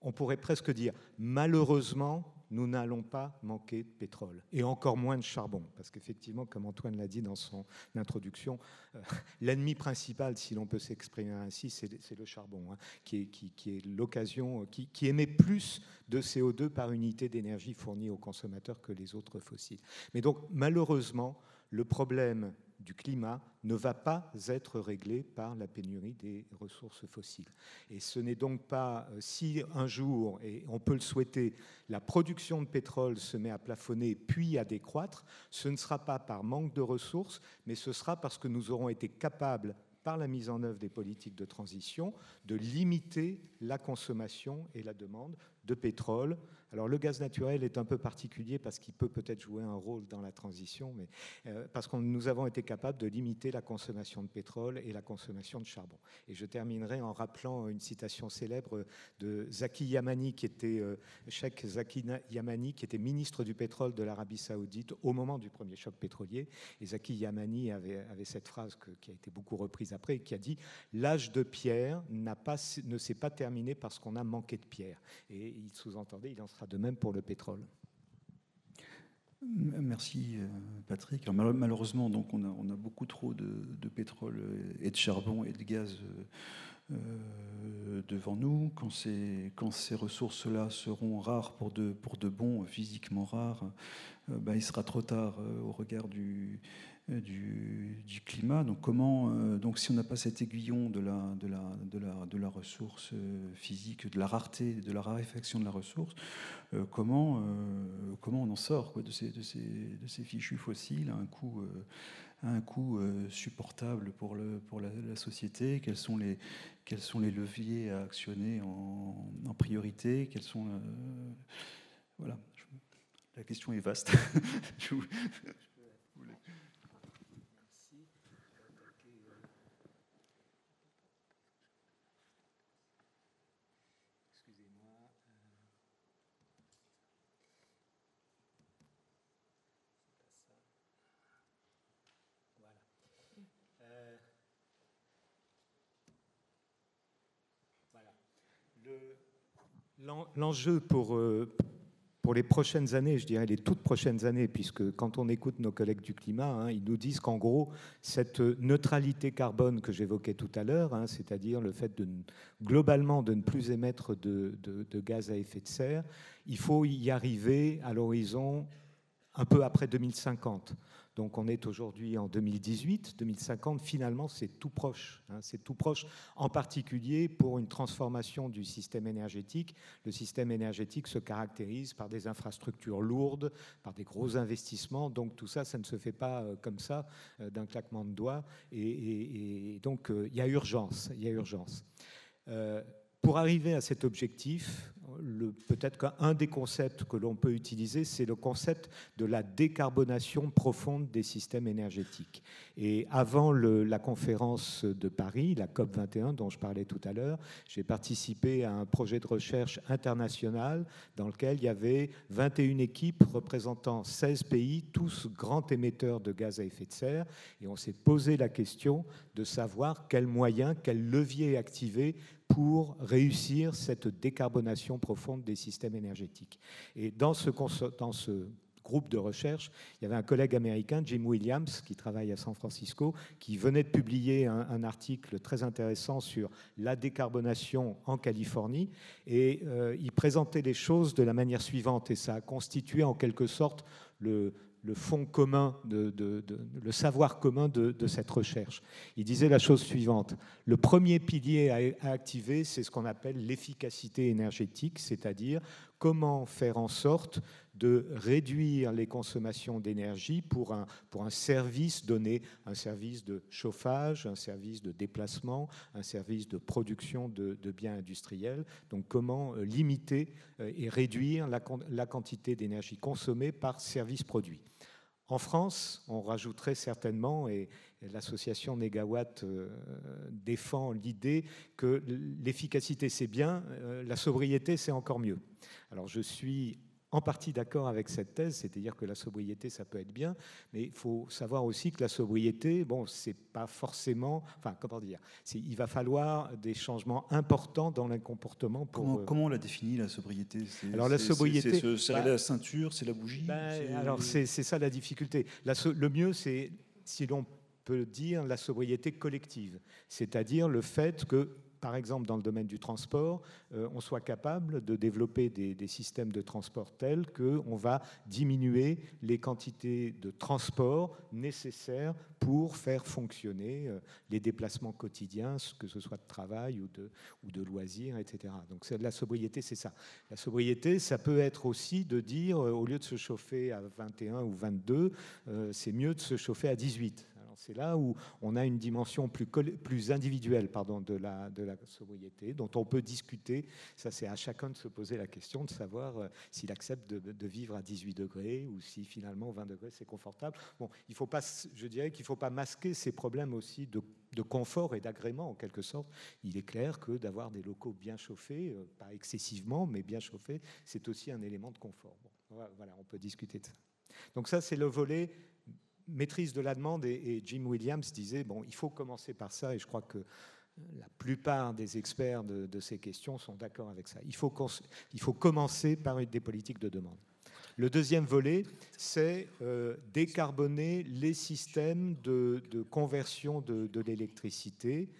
on pourrait presque dire, malheureusement, nous n'allons pas manquer de pétrole, et encore moins de charbon, parce qu'effectivement, comme Antoine l'a dit dans son introduction, euh, l'ennemi principal, si l'on peut s'exprimer ainsi, c'est le charbon, hein, qui est, l'occasion, qui, qui, émet plus de CO2 par unité d'énergie fournie aux consommateurs que les autres fossiles. Mais donc, malheureusement, le problème du climat ne va pas être réglé par la pénurie des ressources fossiles. Et ce n'est donc pas euh, si un jour, et on peut le souhaiter, la production de pétrole se met à plafonner puis à décroître, ce ne sera pas par manque de ressources, mais ce sera parce que nous aurons été capables par la mise en œuvre des politiques de transition, de limiter la consommation et la demande de pétrole. Alors le gaz naturel est un peu particulier parce qu'il peut peut-être jouer un rôle dans la transition, mais euh, parce que nous avons été capables de limiter la consommation de pétrole et la consommation de charbon. Et je terminerai en rappelant une citation célèbre de Zaki Yamani, qui était euh, Zaki Yamani, qui était ministre du pétrole de l'Arabie Saoudite au moment du premier choc pétrolier. Et Zaki Yamani avait, avait cette phrase qui a été beaucoup reprise après, qui a dit l'âge de pierre pas, ne s'est pas terminé parce qu'on a manqué de pierre. Et il sous-entendait, il en sera de même pour le pétrole. Merci euh, Patrick. malheureusement, donc on a, beaucoup trop de, pétrole et de charbon et de gaz euh, euh, devant nous. Quand ces, ressources-là seront rares pour de, pour bons, physiquement rares, ben, il sera trop tard au regard du, euh, du, climat. Donc, comment, euh, donc si on n'a pas cet aiguillon de la, de, la, de, la, de la ressource euh, physique, de la rareté, de la raréfaction de la ressource, comment, comment on en sort quoi, de, ces, de, ces, de ces fichus fossiles à un coût, un coût supportable pour, le, pour la, société? Quels sont, les, quels sont les leviers à actionner en, priorité? Quels sont, voilà, la question est vaste. L'enjeu pour, euh, pour les prochaines années, je dirais les toutes prochaines années, puisque quand on écoute nos collègues du climat, hein, ils nous disent qu'en gros, cette neutralité carbone que j'évoquais tout à l'heure, hein, c'est-à-dire le fait de globalement de ne plus émettre de, de, gaz à effet de serre, il faut y arriver à l'horizon un peu après 2050. Donc on est aujourd'hui en 2018, 2050, finalement c'est tout proche. Hein, c'est tout proche, en particulier pour une transformation du système énergétique. Le système énergétique se caractérise par des infrastructures lourdes, par des gros investissements. Donc tout ça, ça ne se fait pas euh, comme ça euh, d'un claquement de doigts. Et, donc euh, il y a urgence. Il y a urgence. Pour arriver à cet objectif, peut-être qu'un des concepts que l'on peut utiliser, c'est le concept de la décarbonation profonde des systèmes énergétiques. Et avant la conférence de Paris, la COP 21 dont je parlais tout à l'heure, j'ai participé à un projet de recherche international dans lequel il y avait 21 équipes représentant 16 pays, tous grands émetteurs de gaz à effet de serre. Et on s'est posé la question de savoir quels moyens, quels leviers activer pour réussir cette décarbonation profonde des systèmes énergétiques. Et dans ce, groupe de recherche, il y avait un collègue américain, Jim Williams, qui travaille à San Francisco, qui venait de publier un, article très intéressant sur la décarbonation en Californie. Et euh, il présentait les choses de la manière suivante, et ça a constitué en quelque sorte le, le fond commun, de, le savoir commun de, cette recherche. Il disait la chose suivante. Le premier pilier à, activer, c'est ce qu'on appelle l'efficacité énergétique, c'est-à-dire comment faire en sorte de réduire les consommations d'énergie pour un, pour un service donné, un service de chauffage, un service de déplacement, un service de production de, biens industriels. Donc comment euh, limiter euh, et réduire la, la quantité d'énergie consommée par service produit. En France, on rajouterait certainement, et l'association Négawatt euh, défend l'idée que l'efficacité c'est bien, la sobriété c'est encore mieux. Alors je suis en partie d'accord avec cette thèse, c'est-à-dire que la sobriété, ça peut être bien, mais il faut savoir aussi que la sobriété, bon, c'est pas forcément, enfin, comment dire, il va falloir des changements importants dans le comportement. Pour, comment, euh, comment, on la définit la sobriété? Alors la sobriété, c'est se serrer bah, la ceinture, c'est la bougie. Bah, alors c'est ça la difficulté. La, le mieux, c'est si l'on peut dire la sobriété collective, c'est-à-dire le fait que par exemple dans le domaine du transport, euh, on soit capable de développer des, systèmes de transport tels qu'on va diminuer les quantités de transport nécessaires pour faire fonctionner euh, les déplacements quotidiens, que ce soit de travail ou de, loisirs, etc. Donc la sobriété, c'est ça. La sobriété, ça peut être aussi de dire, euh, au lieu de se chauffer à 21 ou 22, c'est mieux de se chauffer à 18 c'est là où on a une dimension plus, individuelle de, la, de sobriété, dont on peut discuter. Ça, c'est à chacun de se poser la question de savoir euh, s'il accepte de, vivre à 18 degrés ou si finalement 20 degrés c'est confortable. Bon, il faut pas, je dirais qu'il ne faut pas masquer ces problèmes aussi de, confort et d'agrément en quelque sorte. Il est clair que d'avoir des locaux bien chauffés, euh, pas excessivement, mais bien chauffés, c'est aussi un élément de confort. voilà, on peut discuter de ça. Donc ça, c'est le volet maîtrise de la demande et, Jim Williams disait, bon, il faut commencer par ça et je crois que la plupart des experts de, ces questions sont d'accord avec ça. Il faut, il faut commencer par des politiques de demande. Le deuxième volet, c'est euh, décarboner les systèmes de, conversion de, de l'électricité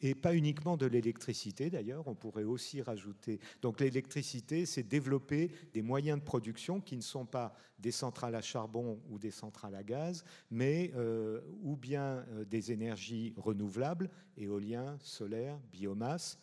et pas uniquement de l'électricité d'ailleurs, on pourrait aussi rajouter. Donc l'électricité, c'est développer des moyens de production qui ne sont pas des centrales à charbon ou des centrales à gaz, mais euh, ou bien euh, des énergies renouvelables, éolien, solaire, biomasse,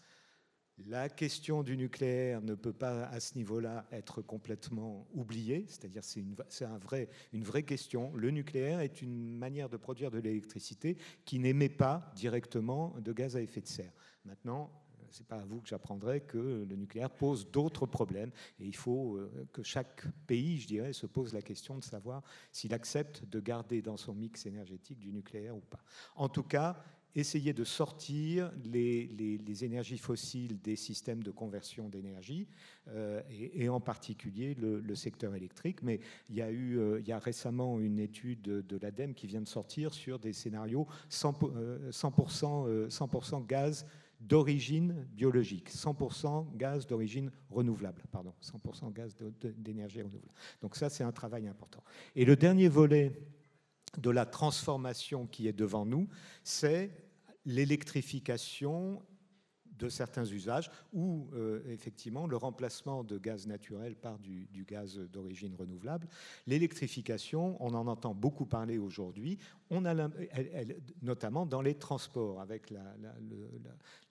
la question du nucléaire ne peut pas, à ce niveau-là, être complètement oubliée, c'est-à-dire c'est une, un vrai, une vraie question. Le nucléaire est une manière de produire de l'électricité qui n'émet pas directement de gaz à effet de serre. Maintenant, ce n'est pas à vous que j'apprendrai que le nucléaire pose d'autres problèmes et il faut euh, que chaque pays, je dirais, se pose la question de savoir s'il accepte de garder dans son mix énergétique du nucléaire ou pas. En tout cas, essayer de sortir les, énergies fossiles des systèmes de conversion d'énergie, euh, et, en particulier le, secteur électrique. Mais il y a eu euh, il y a récemment une étude de, l'ADEME qui vient de sortir sur des scénarios 100%, 100%, euh, 100 gaz d'origine biologique, 100% gaz d'origine renouvelable, pardon, 100% gaz d'énergie renouvelable. Donc ça, c'est un travail important. Et le dernier volet de la transformation qui est devant nous, c'est l'électrification de certains usages ou euh, effectivement le remplacement de gaz naturel par du, gaz d'origine renouvelable. L'électrification, on en entend beaucoup parler aujourd'hui, on a notamment dans les transports, avec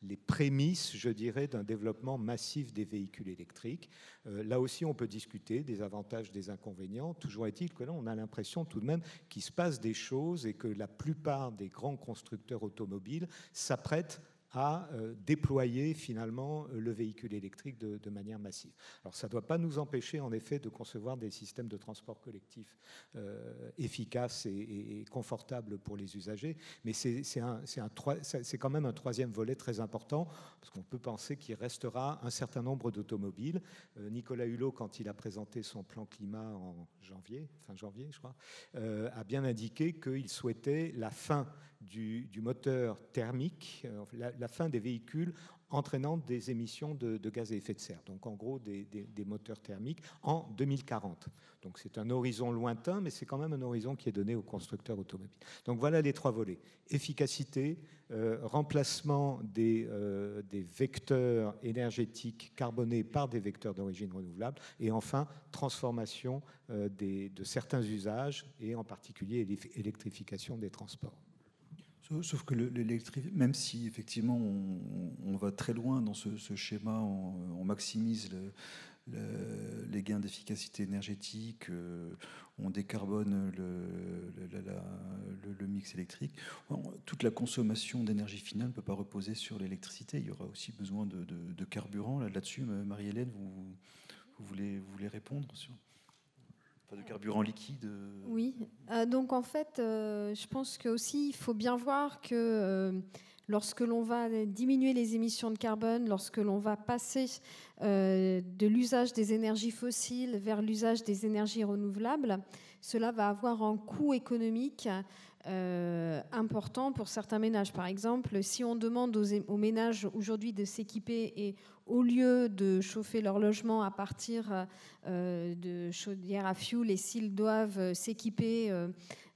les prémices, je dirais, d'un développement massif des véhicules électriques. Euh, là aussi, on peut discuter des avantages, des inconvénients. Toujours est-il que là, on a l'impression tout de même qu'il se passe des choses et que la plupart des grands constructeurs automobiles s'apprêtent à euh, déployer finalement euh, le véhicule électrique de, manière massive. Alors ça ne doit pas nous empêcher en effet de concevoir des systèmes de transport collectif euh, efficaces et, confortables pour les usagers, mais c'est quand même un troisième volet très important, parce qu'on peut penser qu'il restera un certain nombre d'automobiles. Nicolas Hulot, quand il a présenté son plan climat en janvier, fin janvier je crois, a bien indiqué qu'il souhaitait la fin du, moteur thermique, la, la fin des véhicules entraînant des émissions de, gaz à effet de serre, donc en gros des, moteurs thermiques en 2040. Donc c'est un horizon lointain, mais c'est quand même un horizon qui est donné aux constructeurs automobiles. Donc voilà les trois volets. Efficacité, euh, remplacement des, euh, des, vecteurs énergétiques carbonés par des vecteurs d'origine renouvelable, et enfin transformation euh, de certains usages, et en particulier l'électrification des transports. Sauf que même si effectivement on, va très loin dans ce, schéma, on, maximise les gains d'efficacité énergétique, euh, on décarbone le, mix électrique. Toute la consommation d'énergie finale ne peut pas reposer sur l'électricité. Il y aura aussi besoin de, carburant. Là-dessus, Marie-Hélène, vous, voulez, vous voulez répondre sur de carburant liquide euh. Oui, euh, donc en fait, euh, je pense qu'aussi, il faut bien voir que lorsque l'on va diminuer les émissions de carbone, lorsque l'on va passer de l'usage des énergies fossiles vers l'usage des énergies renouvelables, cela va avoir un coût économique important pour certains ménages. Par exemple, si on demande aux, ménages aujourd'hui de s'équiper et au lieu de chauffer leur logement à partir euh, de chaudières à fioul et s'ils doivent s'équiper euh,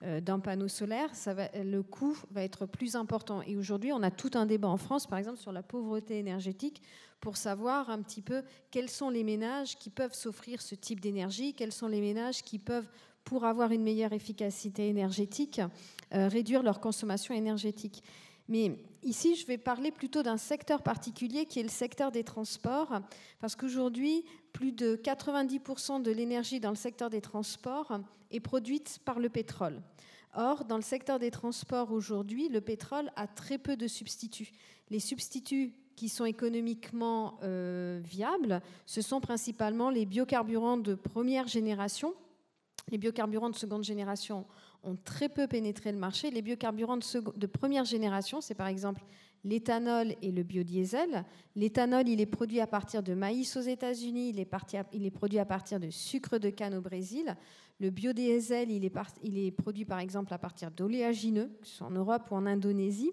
euh, d'un panneau solaire, le coût va être plus important. Et aujourd'hui, on a tout un débat en France, par exemple, sur la pauvreté énergétique pour savoir un petit peu quels sont les ménages qui peuvent s'offrir ce type d'énergie, quels sont les ménages qui peuvent, pour avoir une meilleure efficacité énergétique, réduire leur consommation énergétique. Mais ici, je vais parler plutôt d'un secteur particulier qui est le secteur des transports, parce qu'aujourd'hui, plus de 90% de l'énergie dans le secteur des transports est produite par le pétrole. Or, dans le secteur des transports aujourd'hui, le pétrole a très peu de substituts. Les substituts qui sont économiquement euh, viables, ce sont principalement les biocarburants de première génération. Les biocarburants de seconde génération ont très peu pénétré le marché. Les biocarburants de, première génération, c'est par exemple l'éthanol et le biodiesel. L'éthanol, il est produit à partir de maïs aux États-Unis, il, est produit à partir de sucre de canne au Brésil. Le biodiesel, il est, produit par exemple à partir d'oléagineux, en Europe ou en Indonésie.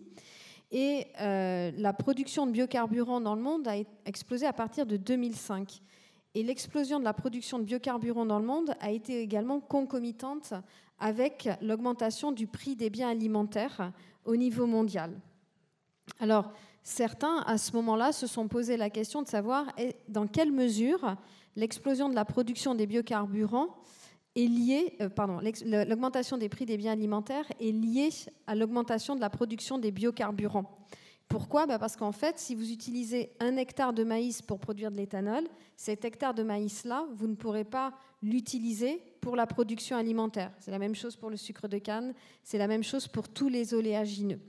Et euh, la production de biocarburants dans le monde a explosé à partir de 2005. Et l'explosion de la production de biocarburants dans le monde a été également concomitante avec l'augmentation du prix des biens alimentaires au niveau mondial. Alors, certains, à ce moment-là, se sont posé la question de savoir dans quelle mesure l'explosion de la production des biocarburants est liée, euh, pardon, l'augmentation des prix des biens alimentaires est liée à l'augmentation de la production des biocarburants. Pourquoi bah, Parce qu'en fait, si vous utilisez un hectare de maïs pour produire de l'éthanol, cet hectare de maïs-là, vous ne pourrez pas l'utiliser pour la production alimentaire. C'est la même chose pour le sucre de canne, c'est la même chose pour tous les oléagineux.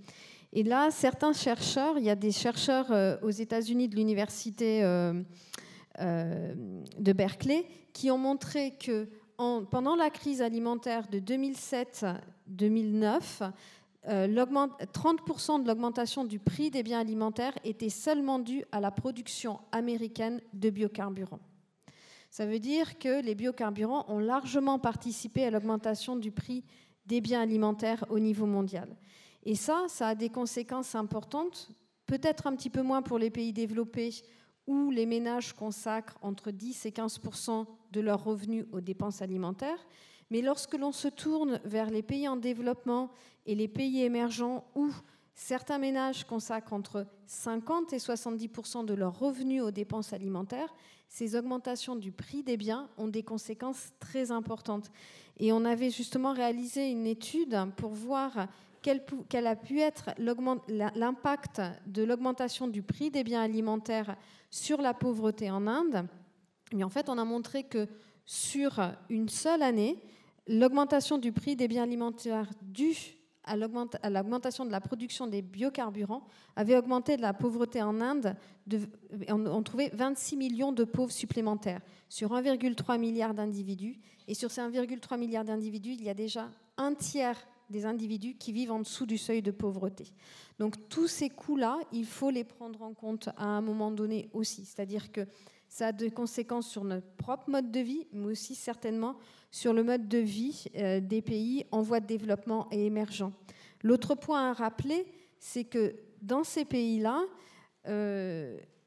Et là, certains chercheurs, il y a des chercheurs euh, aux États-Unis de l'université euh, euh, de Berkeley qui ont montré que pendant la crise alimentaire de 2007-2009, 30% de l'augmentation du prix des biens alimentaires était seulement due à la production américaine de biocarburants. Ça veut dire que les biocarburants ont largement participé à l'augmentation du prix des biens alimentaires au niveau mondial. Et ça, ça a des conséquences importantes, peut-être un petit peu moins pour les pays développés où les ménages consacrent entre 10 et 15 de leurs revenus aux dépenses alimentaires, mais lorsque l'on se tourne vers les pays en développement et les pays émergents où certains ménages consacrent entre 50 et 70% de leurs revenus aux dépenses alimentaires, ces augmentations du prix des biens ont des conséquences très importantes. Et on avait justement réalisé une étude pour voir quel, a pu être l'impact de l'augmentation du prix des biens alimentaires sur la pauvreté en Inde. Mais en fait, on a montré que sur une seule année, l'augmentation du prix des biens alimentaires due à l'augmentation de la production des biocarburants avait augmenté la pauvreté en Inde. on, trouvait 26 millions de pauvres supplémentaires sur 1,3 milliard d'individus. Et sur ces 1,3 milliard d'individus, il y a déjà un tiers des individus qui vivent en dessous du seuil de pauvreté. Donc tous ces coûts-là, il faut les prendre en compte à un moment donné aussi. C'est-à-dire que ça a des conséquences sur notre propre mode de vie, mais aussi certainement sur le mode de vie euh, des pays en voie de développement et émergents. L'autre point à rappeler, c'est que dans ces pays-là,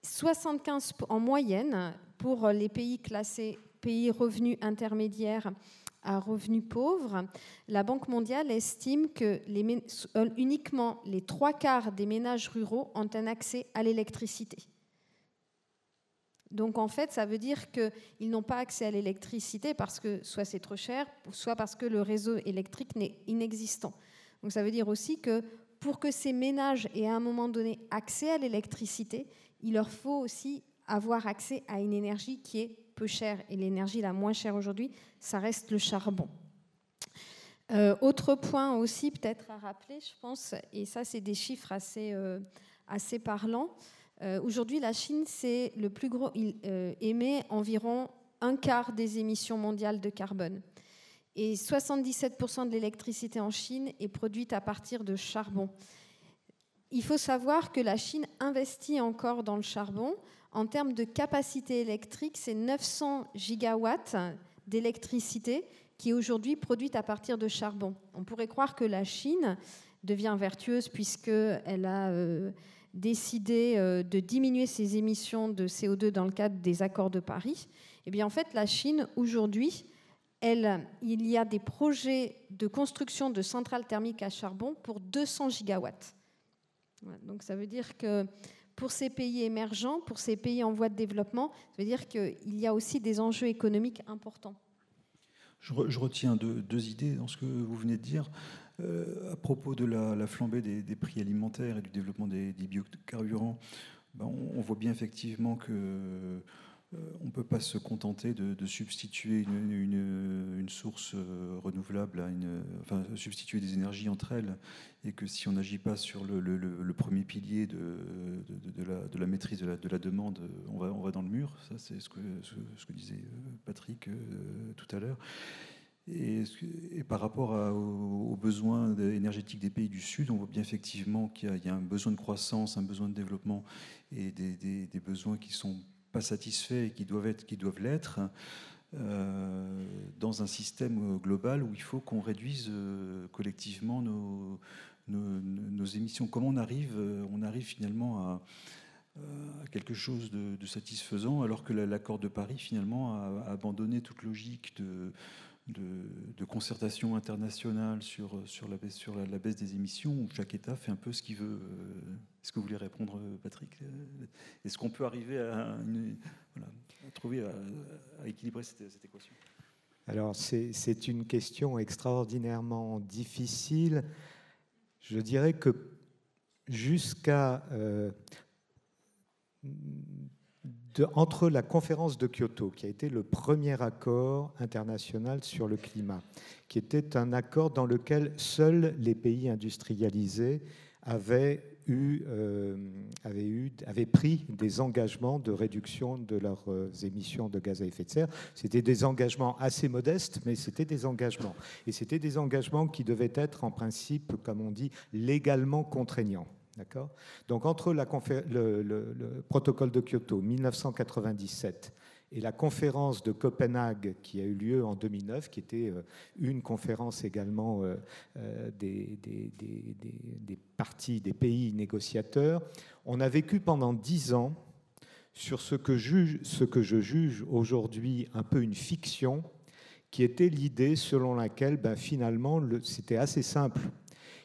75 euh, en moyenne pour les pays classés pays revenus intermédiaires à revenus pauvres, la Banque mondiale estime que uniquement les trois quarts des ménages ruraux ont un accès à l'électricité. Donc en fait, ça veut dire qu'ils n'ont pas accès à l'électricité parce que soit c'est trop cher, soit parce que le réseau électrique n'est inexistant. Donc ça veut dire aussi que pour que ces ménages aient à un moment donné accès à l'électricité, il leur faut aussi avoir accès à une énergie qui est peu chère. Et l'énergie la moins chère aujourd'hui, ça reste le charbon. Euh, autre point aussi peut-être à rappeler, je pense, et ça c'est des chiffres assez, euh, assez parlants, euh, aujourd'hui, la Chine, euh, émet environ un quart des émissions mondiales de carbone. Et 77% de l'électricité en Chine est produite à partir de charbon. il faut savoir que la Chine investit encore dans le charbon. En termes de capacité électrique, c'est 900 gigawatts d'électricité qui est aujourd'hui produite à partir de charbon. On pourrait croire que la Chine devient vertueuse puisqu'elle a euh, décidé euh, de diminuer ses émissions de CO2 dans le cadre des accords de Paris. Eh bien, en fait, la Chine, aujourd'hui, il y a des projets de construction de centrales thermiques à charbon pour 200 gigawatts. donc ça veut dire que pour ces pays émergents, pour ces pays en voie de développement, ça veut dire qu'il y a aussi des enjeux économiques importants. Je, retiens deux, idées dans ce que vous venez de dire. Euh, à propos de la, flambée des, prix alimentaires et du développement des, biocarburants, ben, on, voit bien effectivement que euh, on ne peut pas se contenter de, substituer une, source euh, renouvelable enfin, substituer des énergies entre elles, et que si on n'agit pas sur le, premier pilier de, la, maîtrise de la, demande, on va, on va dans le mur. Ça, c'est ce que, disait Patrick tout à l'heure. Et, par rapport aux, besoins énergétiques des pays du Sud, on voit bien effectivement qu'il y, a un besoin de croissance, un besoin de développement et des, besoins qui sont satisfaits et qui doivent être, qui doivent l'être, euh, dans un système global où il faut qu'on réduise euh, collectivement nos, émissions. Comment on arrive, euh, on arrive finalement à, quelque chose de, satisfaisant alors que l'accord de Paris finalement a abandonné toute logique de de, concertation internationale sur, sur, la baisse, des émissions, où chaque État fait un peu ce qu'il veut. Euh, est-ce que vous voulez répondre, Patrick Est-ce qu'on peut arriver à, trouver, à, équilibrer cette, cette équation? Alors, c'est une question extraordinairement difficile. Je dirais que jusqu'à euh, entre la conférence de Kyoto, qui a été le premier accord international sur le climat, qui était un accord dans lequel seuls les pays industrialisés avaient, eu, euh, eu, avaient pris des engagements de réduction de leurs euh, émissions de gaz à effet de serre. C'était des engagements assez modestes, mais c'était des engagements. Et c'était des engagements qui devaient être, en principe, comme on dit, légalement contraignants. Donc entre le, protocole de Kyoto 1997 et la conférence de Copenhague qui a eu lieu en 2009, qui était euh, une conférence également euh, euh, des, des, partis, des pays négociateurs, on a vécu pendant dix ans sur ce que, ce que je juge aujourd'hui un peu une fiction, qui était l'idée selon laquelle ben, finalement c'était assez simple.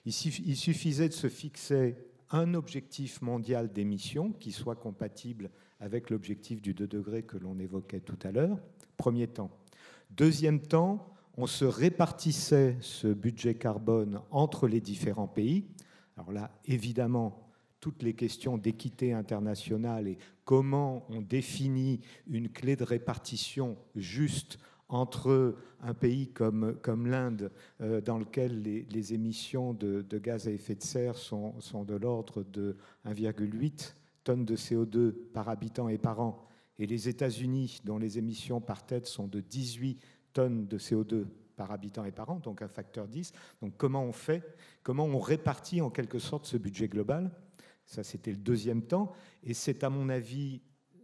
Il suffisait de se fixer un objectif mondial d'émission qui soit compatible avec l'objectif du 2 degrés que l'on évoquait tout à l'heure, premier temps. Deuxième temps, on se répartissait ce budget carbone entre les différents pays. Alors là, évidemment, toutes les questions d'équité internationale et comment on définit une clé de répartition juste entre un pays comme, comme l'Inde, euh, dans lequel les, émissions de, gaz à effet de serre sont, sont de l'ordre de 1,8 tonnes de CO2 par habitant et par an, et les États-Unis, dont les émissions par tête sont de 18 tonnes de CO2 par habitant et par an, donc un facteur 10. Donc comment on fait Comment on répartit en quelque sorte ce budget global? Ça, c'était le deuxième temps. Et c'est à mon avis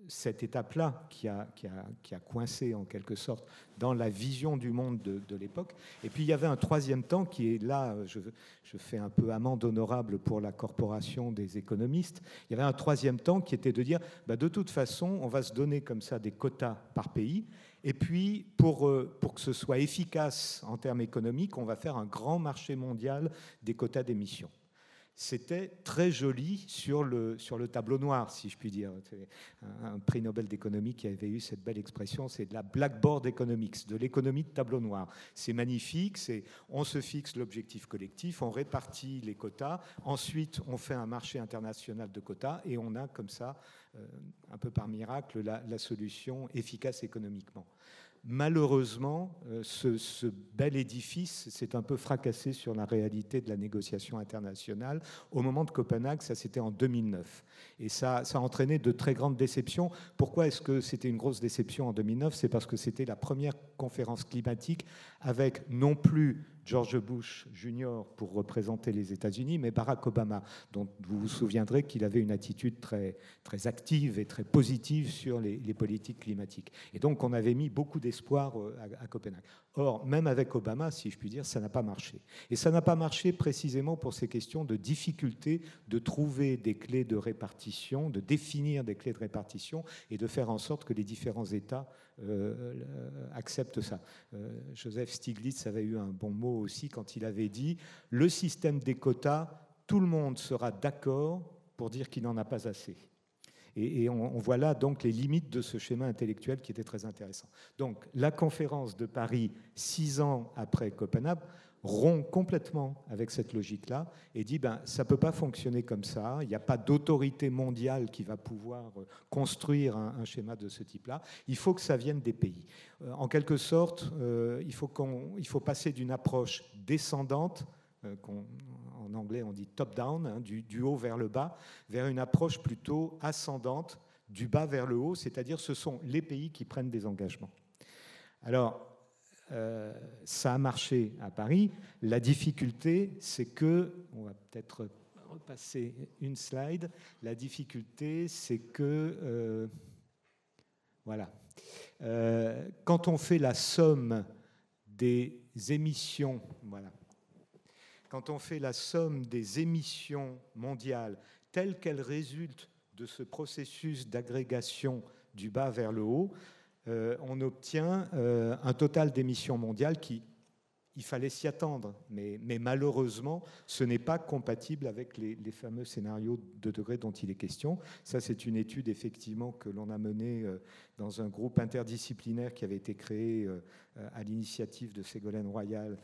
cette étape-là qui a, qui, a, qui a, coincé en quelque sorte dans la vision du monde de, l'époque. Et puis il y avait un troisième temps qui est là, je, je, fais un peu amende honorable pour la corporation des économistes, il y avait un troisième temps qui était de dire, bah, de toute façon, on va se donner comme ça des quotas par pays. Et puis, pour, euh, pour que ce soit efficace en termes économiques, on va faire un grand marché mondial des quotas d'émissions c'était très joli sur le, tableau noir, si je puis dire. Un, prix Nobel d'économie qui avait eu cette belle expression, c'est de la blackboard economics, de l'économie de tableau noir. C'est magnifique, on se fixe l'objectif collectif, on répartit les quotas, ensuite on fait un marché international de quotas et on a comme ça, euh, un peu par miracle, la solution efficace économiquement. Malheureusement, euh, ce, bel édifice s'est un peu fracassé sur la réalité de la négociation internationale. Au moment de Copenhague, ça c'était en 2009. Et ça, ça a entraîné de très grandes déceptions. Pourquoi est-ce que c'était une grosse déception en 2009 C'est parce que c'était la première conférence climatique avec non plus George Bush Jr. pour représenter les États-Unis, mais Barack Obama, dont vous vous souviendrez qu'il avait une attitude très, très active et très positive sur les, politiques climatiques. Et donc on avait mis beaucoup d'espoir euh, à, à, Copenhague. Or, même avec Obama, si je puis dire, ça n'a pas marché. Et ça n'a pas marché précisément pour ces questions de difficulté de trouver des clés de répartition, de définir des clés de répartition et de faire en sorte que les différents États euh, accepte ça. Euh, Joseph Stiglitz avait eu un bon mot aussi quand il avait dit le système des quotas, tout le monde sera d'accord pour dire qu'il n'en a pas assez. Et, on, voit là donc les limites de ce schéma intellectuel qui était très intéressant. Donc la conférence de Paris, six ans après Copenhague, rompt complètement avec cette logique-là et dit ben, ça peut pas fonctionner comme ça, il n'y a pas d'autorité mondiale qui va pouvoir euh, construire un, schéma de ce type-là, il faut que ça vienne des pays. Euh, en quelque sorte, euh, il, faut il faut passer d'une approche descendante, en anglais on dit top-down, hein, du, haut vers le bas, vers une approche plutôt ascendante, du bas vers le haut, c'est-à-dire ce sont les pays qui prennent des engagements. Alors, euh, ça a marché à Paris. La difficulté, c'est que, on va peut-être repasser une slide, la difficulté, c'est que, euh, voilà, euh, quand on fait la somme des émissions, voilà, quand on fait la somme des émissions mondiales telles qu'elles résultent de ce processus d'agrégation du bas vers le haut, euh, on obtient euh, un total d'émissions mondiales qui, il fallait s'y attendre, mais, malheureusement, ce n'est pas compatible avec les, fameux scénarios de degrés dont il est question. Ça, c'est une étude effectivement que l'on a menée euh, dans un groupe interdisciplinaire qui avait été créé à l'initiative de Ségolène Royal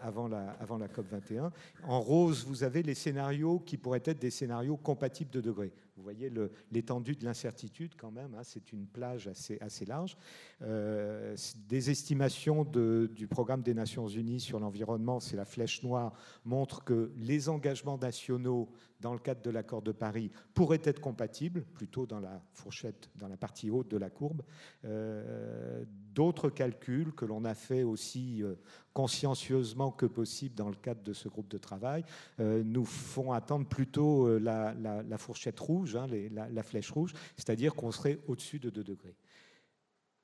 avant la, avant la COP 21. En rose, vous avez les scénarios qui pourraient être des scénarios compatibles de degrés. Vous voyez l'étendue de l'incertitude quand même, hein, c'est une plage assez, large. Euh, des estimations du programme des Nations Unies sur l'environnement, c'est la flèche noire, montrent que les engagements nationaux dans le cadre de l'accord de Paris pourraient être compatibles, plutôt dans la fourchette, dans la partie haute de la courbe. Euh, d'autres calculs que l'on a fait aussi euh, consciencieusement que possible dans le cadre de ce groupe de travail, euh, nous font attendre plutôt la, fourchette rouge, hein, la, flèche rouge, c'est-à-dire qu'on serait au-dessus de 2 degrés.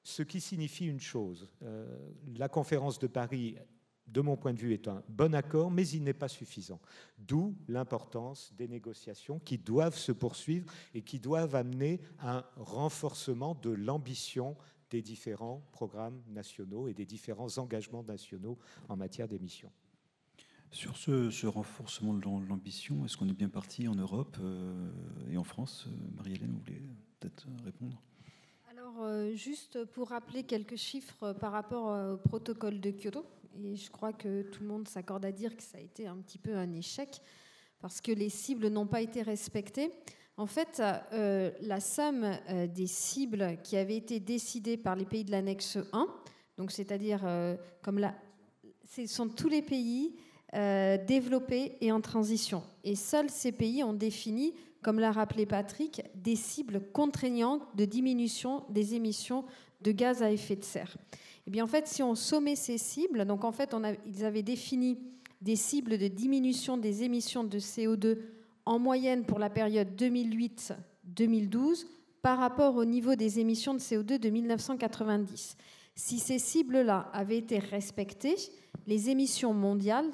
Ce qui signifie une chose, la conférence de Paris, de mon point de vue, est un bon accord, mais il n'est pas suffisant. D'où l'importance des négociations qui doivent se poursuivre et qui doivent amener un renforcement de l'ambition des différents programmes nationaux et des différents engagements nationaux en matière d'émissions. Sur ce, renforcement de l'ambition, est-ce qu'on est bien parti en Europe euh, et en France Marie-Hélène, vous voulez peut-être répondre? Alors, euh, juste pour rappeler quelques chiffres par rapport au protocole de Kyoto, et je crois que tout le monde s'accorde à dire que ça a été un petit peu un échec, parce que les cibles n'ont pas été respectées. En fait, euh, la somme euh, des cibles qui avaient été décidées par les pays de l'annexe 1, donc c'est-à-dire euh, comme ce sont tous les pays développés et en transition. Et seuls ces pays ont défini, comme l'a rappelé Patrick, des cibles contraignantes de diminution des émissions de gaz à effet de serre. Eh si on sommait ces cibles, en fait, ils avaient défini des cibles de diminution des émissions de CO2 en moyenne pour la période 2008-2012 par rapport au niveau des émissions de CO2 de 1990. Si ces cibles-là avaient été respectées, les émissions mondiales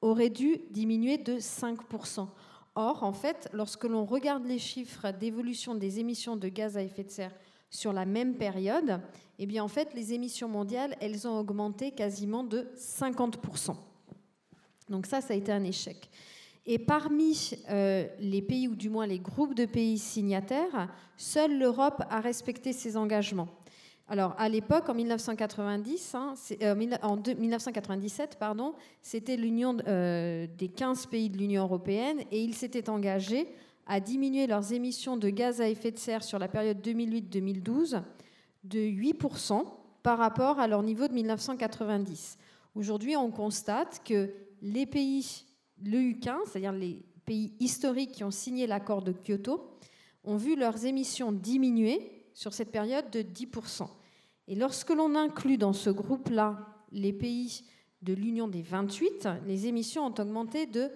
auraient dû diminuer de 5%. Or, en fait, lorsque l'on regarde les chiffres d'évolution des émissions de gaz à effet de serre sur la même période, eh bien, en fait, les émissions mondiales, elles ont augmenté quasiment de 50%. Donc ça, ça a été un échec. Et parmi euh, les pays, ou du moins les groupes de pays signataires, seule l'Europe a respecté ses engagements. Alors, à l'époque, en 1990, hein, euh, 1997, pardon, c'était l'union euh, des 15 pays de l'Union européenne et ils s'étaient engagés à diminuer leurs émissions de gaz à effet de serre sur la période 2008-2012 de 8% par rapport à leur niveau de 1990. Aujourd'hui, on constate que les pays le U15, c'est-à-dire les pays historiques qui ont signé l'accord de Kyoto, ont vu leurs émissions diminuer sur cette période de 10%. Et lorsque l'on inclut dans ce groupe-là les pays de l'Union des 28, les émissions ont augmenté de,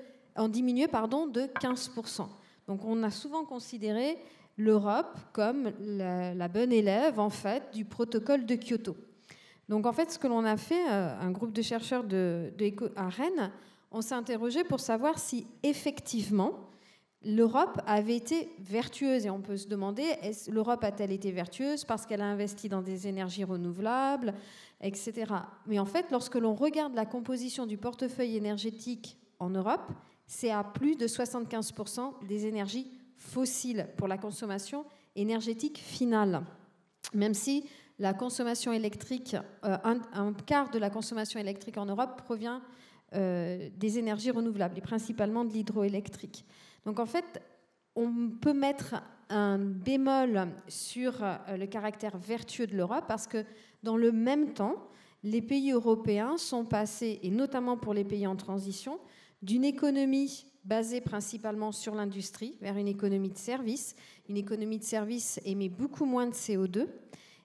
diminué de 15%. Donc on a souvent considéré l'Europe comme la, bonne élève en fait du protocole de Kyoto. Donc en fait, ce que l'on a fait, euh, un groupe de chercheurs de, à Rennes, on s'est interrogé pour savoir si effectivement l'Europe avait été vertueuse. Et on peut se demander, l'Europe a-t-elle été vertueuse parce qu'elle a investi dans des énergies renouvelables, etc. Mais en fait, lorsque l'on regarde la composition du portefeuille énergétique en Europe, c'est à plus de 75% des énergies fossiles pour la consommation énergétique finale. Même si la consommation électrique, euh, un, quart de la consommation électrique en Europe provient euh, des énergies renouvelables, et principalement de l'hydroélectrique. Donc en fait, on peut mettre un bémol sur euh, le caractère vertueux de l'Europe parce que dans le même temps, les pays européens sont passés, et notamment pour les pays en transition, d'une économie basée principalement sur l'industrie vers une économie de services. Une économie de services émet beaucoup moins de CO2.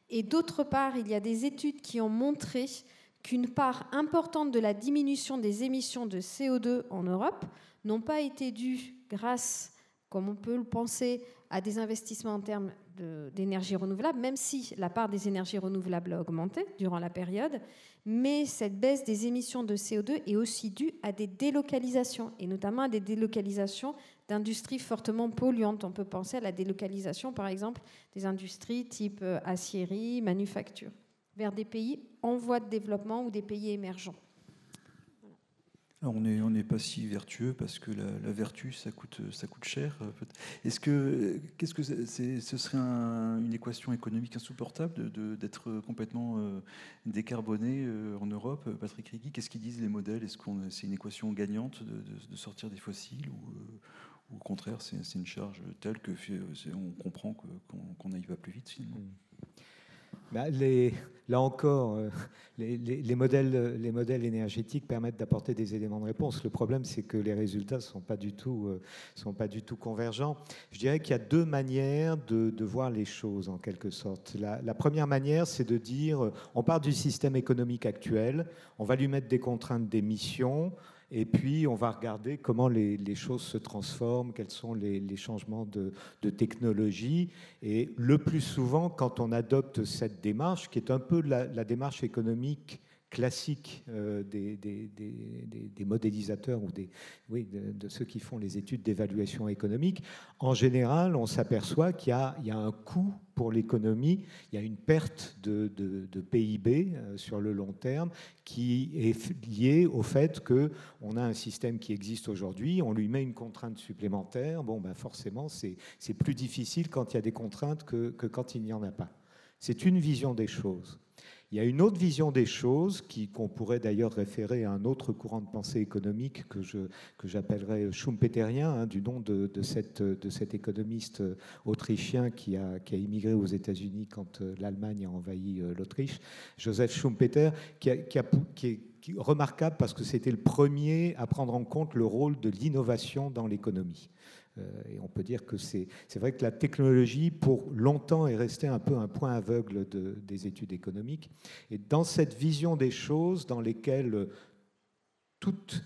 Et d'autre part, il y a des études qui ont montré qu'une part importante de la diminution des émissions de CO2 en Europe n'ont pas été dues grâce, comme on peut le penser, à des investissements en termes d'énergie renouvelable, même si la part des énergies renouvelables a augmenté durant la période, mais cette baisse des émissions de CO2 est aussi due à des délocalisations, et notamment à des délocalisations d'industries fortement polluantes. On peut penser à la délocalisation, par exemple, des industries type euh, aciérie, manufacture, vers des pays en voie de développement ou des pays émergents on n'est pas si vertueux parce que la, vertu, ça coûte, cher. Est-ce que, qu'est-ce que ce serait une équation économique insupportable d'être complètement euh, décarboné euh, en Europe Patrick Rigui, qu'est-ce qu'ils disent les modèles? Est-ce que c'est une équation gagnante de, sortir des fossiles ou, euh, au contraire, c'est une charge telle que on comprend qu'on n'y va plus vite finalement? Bah, là encore, euh, les, modèles, les modèles énergétiques permettent d'apporter des éléments de réponse. Le problème, c'est que les résultats ne sont, pas du tout, euh, sont pas du tout convergents. Je dirais qu'il y a deux manières de, de, voir les choses, en quelque sorte. La, la première manière, c'est de dire, euh, on part du système économique actuel, on va lui mettre des contraintes d'émission, et puis, on va regarder comment les, choses se transforment, quels sont les, changements de, technologie. Et le plus souvent, quand on adopte cette démarche, qui est un peu la démarche économique classique euh, des, modélisateurs ou des, oui, de, ceux qui font les études d'évaluation économique, en général, on s'aperçoit qu'il y, y, a un coût pour l'économie, il y a une perte de, de PIB euh, sur le long terme qui est liée au fait qu'on a un système qui existe aujourd'hui, on lui met une contrainte supplémentaire, bon, ben forcément, c'est plus difficile quand il y a des contraintes que, que quand il n'y en a pas. C'est une vision des choses. Il y a une autre vision des choses qu'on pourrait d'ailleurs référer à un autre courant de pensée économique que, je, que j'appellerais schumpeterien, hein, du nom de, de, de cet économiste autrichien qui a, qui a immigré aux États-Unis quand euh, l'Allemagne a envahi euh, l'Autriche, Joseph Schumpeter, qui, qui, qui est remarquable parce que c'était le premier à prendre en compte le rôle de l'innovation dans l'économie. Euh, et on peut dire que c'est vrai que la technologie, pour longtemps, est restée un peu un point aveugle de, des études économiques. Et dans cette vision des choses, dans lesquelles toute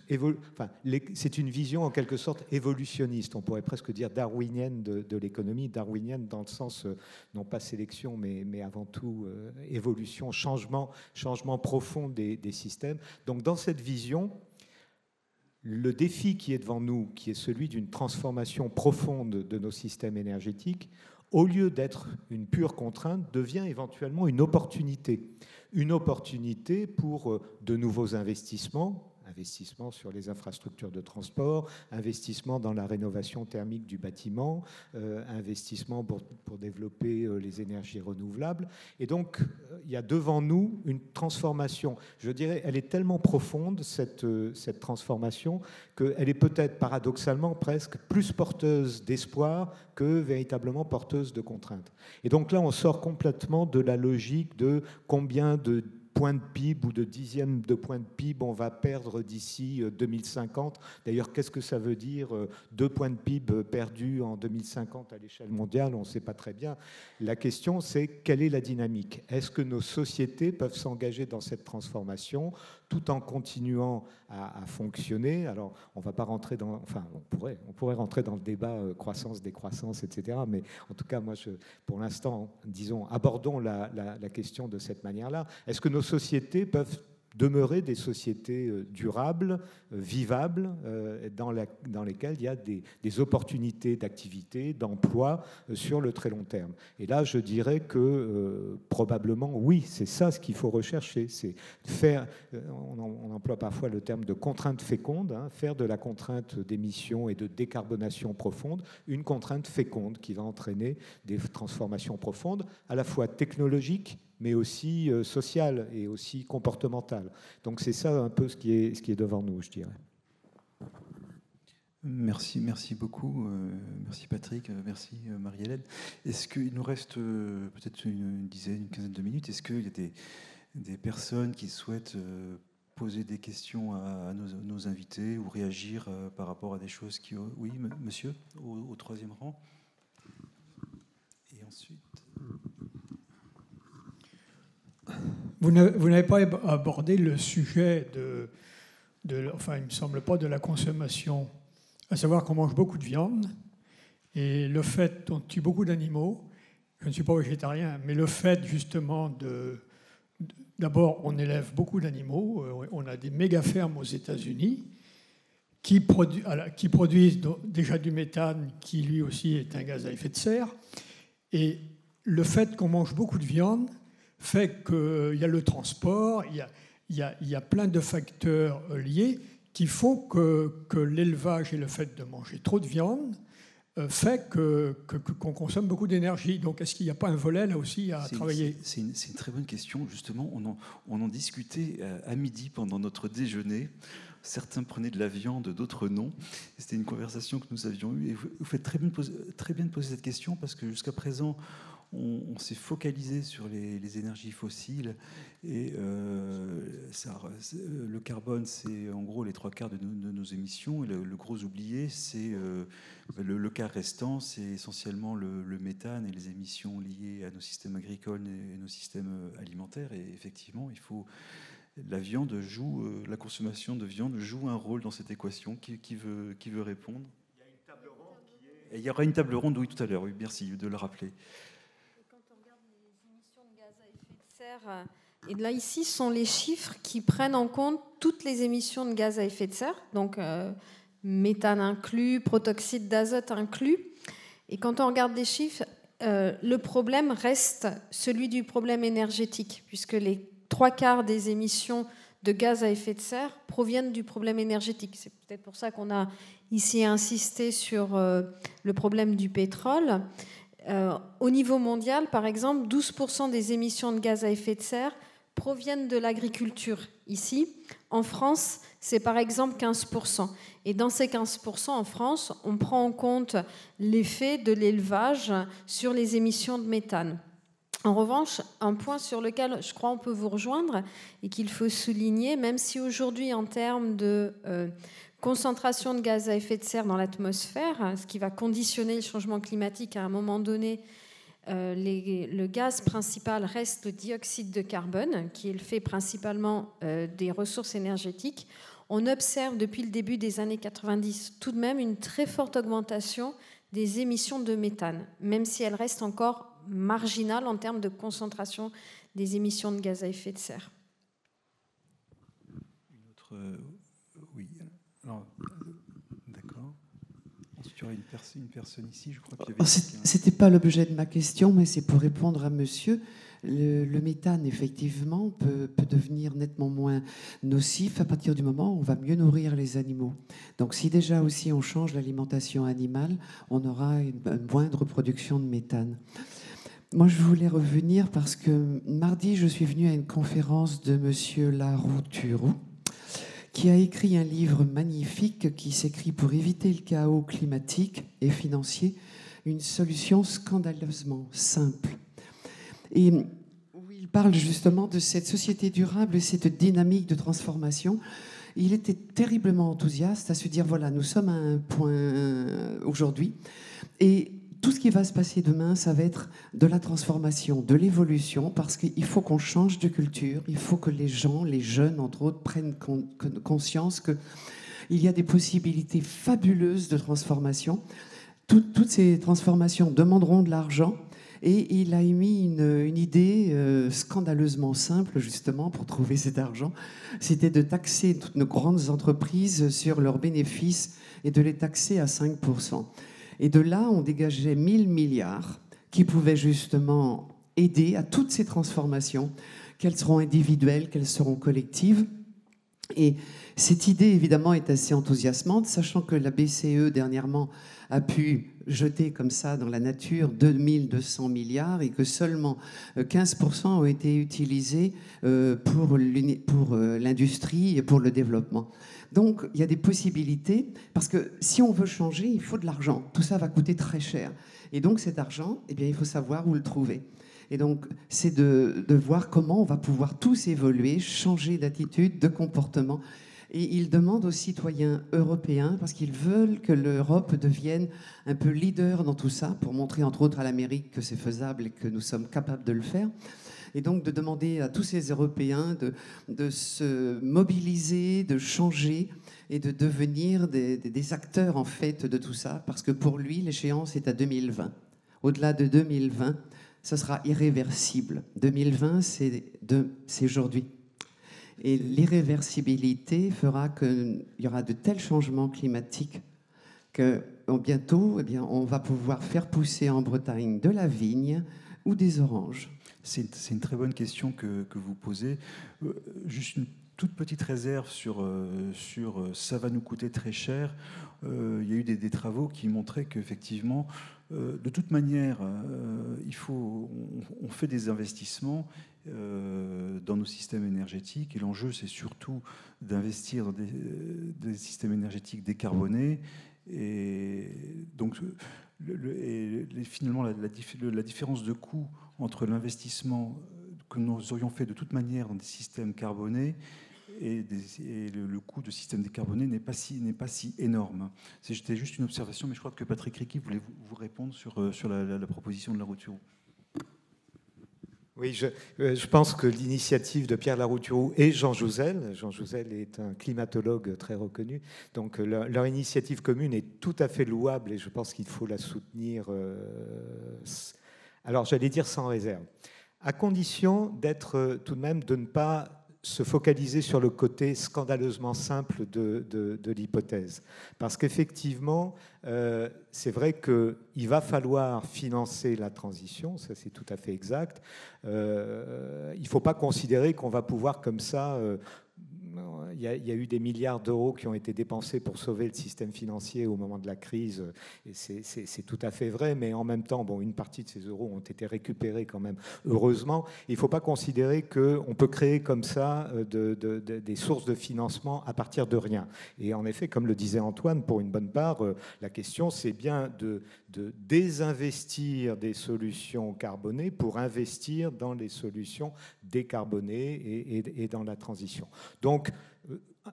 enfin, c'est une vision en quelque sorte évolutionniste, on pourrait presque dire darwinienne de, l'économie, darwinienne dans le sens euh, non pas sélection, mais, avant tout euh, évolution, changement, changement profond des, systèmes. Donc dans cette vision, le défi qui est devant nous, qui est celui d'une transformation profonde de nos systèmes énergétiques, au lieu d'être une pure contrainte, devient éventuellement une opportunité. Une opportunité pour euh, de nouveaux investissements, investissement sur les infrastructures de transport, investissement dans la rénovation thermique du bâtiment, euh, investissement pour, développer euh, les énergies renouvelables. Et donc, euh, il y a devant nous une transformation. Je dirais, elle est tellement profonde, cette, cette transformation, qu'elle est peut-être paradoxalement presque plus porteuse d'espoir que véritablement porteuse de contraintes. Et donc là, on sort complètement de la logique de combien de points de PIB ou de dixièmes de points de PIB on va perdre d'ici 2050. Euh, D'ailleurs, qu'est-ce que ça veut dire euh, deux points de PIB perdus en 2050 à l'échelle mondiale? On ne sait pas très bien. La question, c'est quelle est la dynamique? Est-ce que nos sociétés peuvent s'engager dans cette transformation? Tout en continuant à, fonctionner. Alors, on va pas rentrer dans, enfin, on pourrait, on pourrait rentrer dans le débat euh, croissance, décroissance, etc. Mais en tout cas, moi, pour l'instant, disons, abordons la question de cette manière-là. Est-ce que nos sociétés peuvent demeurer des sociétés euh, durables, euh, vivables, euh, dans, lesquelles il y a des, opportunités d'activité, d'emploi sur le très long terme. Et là, je dirais que probablement, oui, c'est ça ce qu'il faut rechercher, c'est faire, on, emploie parfois le terme de contrainte féconde, hein, faire de la contrainte d'émission et de décarbonation profonde une contrainte féconde qui va entraîner des transformations profondes, à la fois technologiques mais aussi euh, sociale et aussi comportementale. Donc c'est ça un peu ce qui est, devant nous, je dirais. Merci, merci beaucoup. Euh, merci Patrick, euh, merci Marie-Hélène. Est-ce qu'il nous reste peut-être une, dizaine, une quinzaine de minutes Est-ce qu'il y a des, des, personnes qui souhaitent poser des questions à, nos, invités ou réagir par rapport à des choses qui... Oui, monsieur, au, au troisième rang? Et ensuite... Vous n'avez pas abordé le sujet de, enfin, il me semble pas, de la consommation, à savoir qu'on mange beaucoup de viande et le fait qu'on tue beaucoup d'animaux. Je ne suis pas végétarien, mais le fait justement de, d'abord, on élève beaucoup d'animaux. Euh, on a des méga fermes aux États-Unis qui, qui produisent déjà du méthane, qui lui aussi est un gaz à effet de serre. Et le fait qu'on mange beaucoup de viande fait qu'il y a le transport, il y a, il y a, il y a plein de facteurs liés qui font que, que l'élevage et le fait de manger trop de viande euh, fait qu'on que, qu'on consomme beaucoup d'énergie. Donc, est-ce qu'il n'y a pas un volet là aussi à travailler? C'est une, une, très bonne question. Justement, on en, on en discutait euh, à midi pendant notre déjeuner. Certains prenaient de la viande, d'autres non. C'était une conversation que nous avions eue. Et vous, faites très bien, très bien de poser cette question parce que jusqu'à présent, on, s'est focalisé sur les, énergies fossiles et euh, le carbone, c'est en gros les trois quarts de nos, émissions. Et le, gros oublié, c'est euh, le, quart restant, c'est essentiellement le, méthane et les émissions liées à nos systèmes agricoles et, nos systèmes alimentaires. Et effectivement, il faut la viande joue, euh, la consommation de viande joue un rôle dans cette équation. Qui, veut, qui veut répondre? Il y a une table ronde qui est... il y aura une table ronde, oui, tout à l'heure. Oui, merci de le rappeler. Et là, ici, sont les chiffres qui prennent en compte toutes les émissions de gaz à effet de serre, donc euh, méthane inclus, protoxyde d'azote inclus. Et quand on regarde les chiffres, euh, le problème reste celui du problème énergétique, puisque les trois quarts des émissions de gaz à effet de serre proviennent du problème énergétique. C'est peut-être pour ça qu'on a ici insisté sur euh, le problème du pétrole. Euh, au niveau mondial, par exemple, 12% des émissions de gaz à effet de serre proviennent de l'agriculture. Ici, en France, c'est par exemple 15%. Et dans ces 15%, en France, on prend en compte l'effet de l'élevage sur les émissions de méthane. En revanche, un point sur lequel je crois on peut vous rejoindre et qu'il faut souligner, même si aujourd'hui en termes de euh, concentration de gaz à effet de serre dans l'atmosphère, ce qui va conditionner le changement climatique à un moment donné. Euh, le gaz principal reste le dioxyde de carbone, qui est le fait principalement euh, des ressources énergétiques. On observe depuis le début des années 90 tout de même une très forte augmentation des émissions de méthane, même si elle reste encore marginale en termes de concentration des émissions de gaz à effet de serre. Une autre euh, D'accord. Ensuite, il y aurait une, personne ici, je crois qu'il oh, C'était pas l'objet de ma question, mais c'est pour répondre à monsieur. Le, méthane, effectivement, peut, devenir nettement moins nocif à partir du moment où on va mieux nourrir les animaux. Donc, si déjà aussi on change l'alimentation animale, on aura une, moindre production de méthane. Moi, je voulais revenir parce que mardi, je suis venue à une conférence de monsieur Larouturou qui a écrit un livre magnifique qui s'écrit pour éviter le chaos climatique et financier, une solution scandaleusement simple. Et où il parle justement de cette société durable et cette dynamique de transformation. Il était terriblement enthousiaste à se dire, voilà, nous sommes à un point aujourd'hui, et tout ce qui va se passer demain, ça va être de la transformation, de l'évolution, parce qu'il faut qu'on change de culture, il faut que les gens, les jeunes entre autres, prennent conscience qu'il y a des possibilités fabuleuses de transformation. toutes ces transformations demanderont de l'argent. Et il a émis une, idée euh, scandaleusement simple, justement, pour trouver cet argent. C'était de taxer toutes nos grandes entreprises sur leurs bénéfices et de les taxer à 5%. Et de là, on dégageait 1000 milliards qui pouvaient justement aider à toutes ces transformations, qu'elles seront individuelles, qu'elles seront collectives. Et cette idée, évidemment, est assez enthousiasmante, sachant que la BCE, dernièrement, a pu jeter comme ça dans la nature 2200 milliards et que seulement 15% euh, ont été utilisés euh, pour euh, l'industrie et pour le développement. Donc, il y a des possibilités, parce que si on veut changer, il faut de l'argent. Tout ça va coûter très cher. Et donc, cet argent, eh bien, il faut savoir où le trouver. Et donc, c'est de, de voir comment on va pouvoir tous évoluer, changer d'attitude, de comportement. Et ils demandent aux citoyens européens, parce qu'ils veulent que l'Europe devienne un peu leader dans tout ça, pour montrer entre autres à l'Amérique que c'est faisable et que nous sommes capables de le faire et donc de demander à tous ces Européens de, de se mobiliser, de changer et de devenir des, des, acteurs en fait de tout ça, parce que pour lui, l'échéance est à 2020. Au-delà de 2020, ce sera irréversible. 2020, c'est aujourd'hui. Et l'irréversibilité fera qu'il y aura de tels changements climatiques que bientôt, eh bien, on va pouvoir faire pousser en Bretagne de la vigne ou des oranges. C'est une très bonne question que, vous posez. Euh, juste une toute petite réserve sur, euh, sur euh, ça va nous coûter très cher. il y a eu des, travaux qui montraient qu'effectivement, de toute manière, il faut, on, fait des investissements dans nos systèmes énergétiques et l'enjeu, c'est surtout d'investir dans des, systèmes énergétiques décarbonés. Et donc, le, finalement, la, différence de coût entre l'investissement que nous aurions fait de toute manière dans des systèmes carbonés et, le, coût de système décarboné n'est pas si pas si énorme. C'était juste une observation, mais je crois que Patrick Ricky voulait vous, répondre sur, euh, sur la, proposition de la Larouturou. Oui, je, euh, je, pense que l'initiative de Pierre Larouturou et Jean Jouzel, Jean Jouzel est un climatologue très reconnu, donc euh, leur, initiative commune est tout à fait louable et je pense qu'il faut la soutenir. Alors, j'allais dire sans réserve, à condition d'être euh, tout de même de ne pas se focaliser sur le côté scandaleusement simple de, l'hypothèse. Parce qu'effectivement, euh, c'est vrai qu'il va falloir financer la transition, ça c'est tout à fait exact. Euh, il ne faut pas considérer qu'on va pouvoir comme ça il y, a, eu des milliards d'euros qui ont été dépensés pour sauver le système financier au moment de la crise, et c'est tout à fait vrai, mais en même temps, bon, une partie de ces euros ont été récupérés quand même, heureusement. Il ne faut pas considérer qu'on peut créer comme ça euh, de, des sources de financement à partir de rien. Et en effet, comme le disait Antoine, pour une bonne part, euh, la question, c'est bien de, désinvestir des solutions carbonées pour investir dans les solutions décarbonées et, et dans la transition. Donc,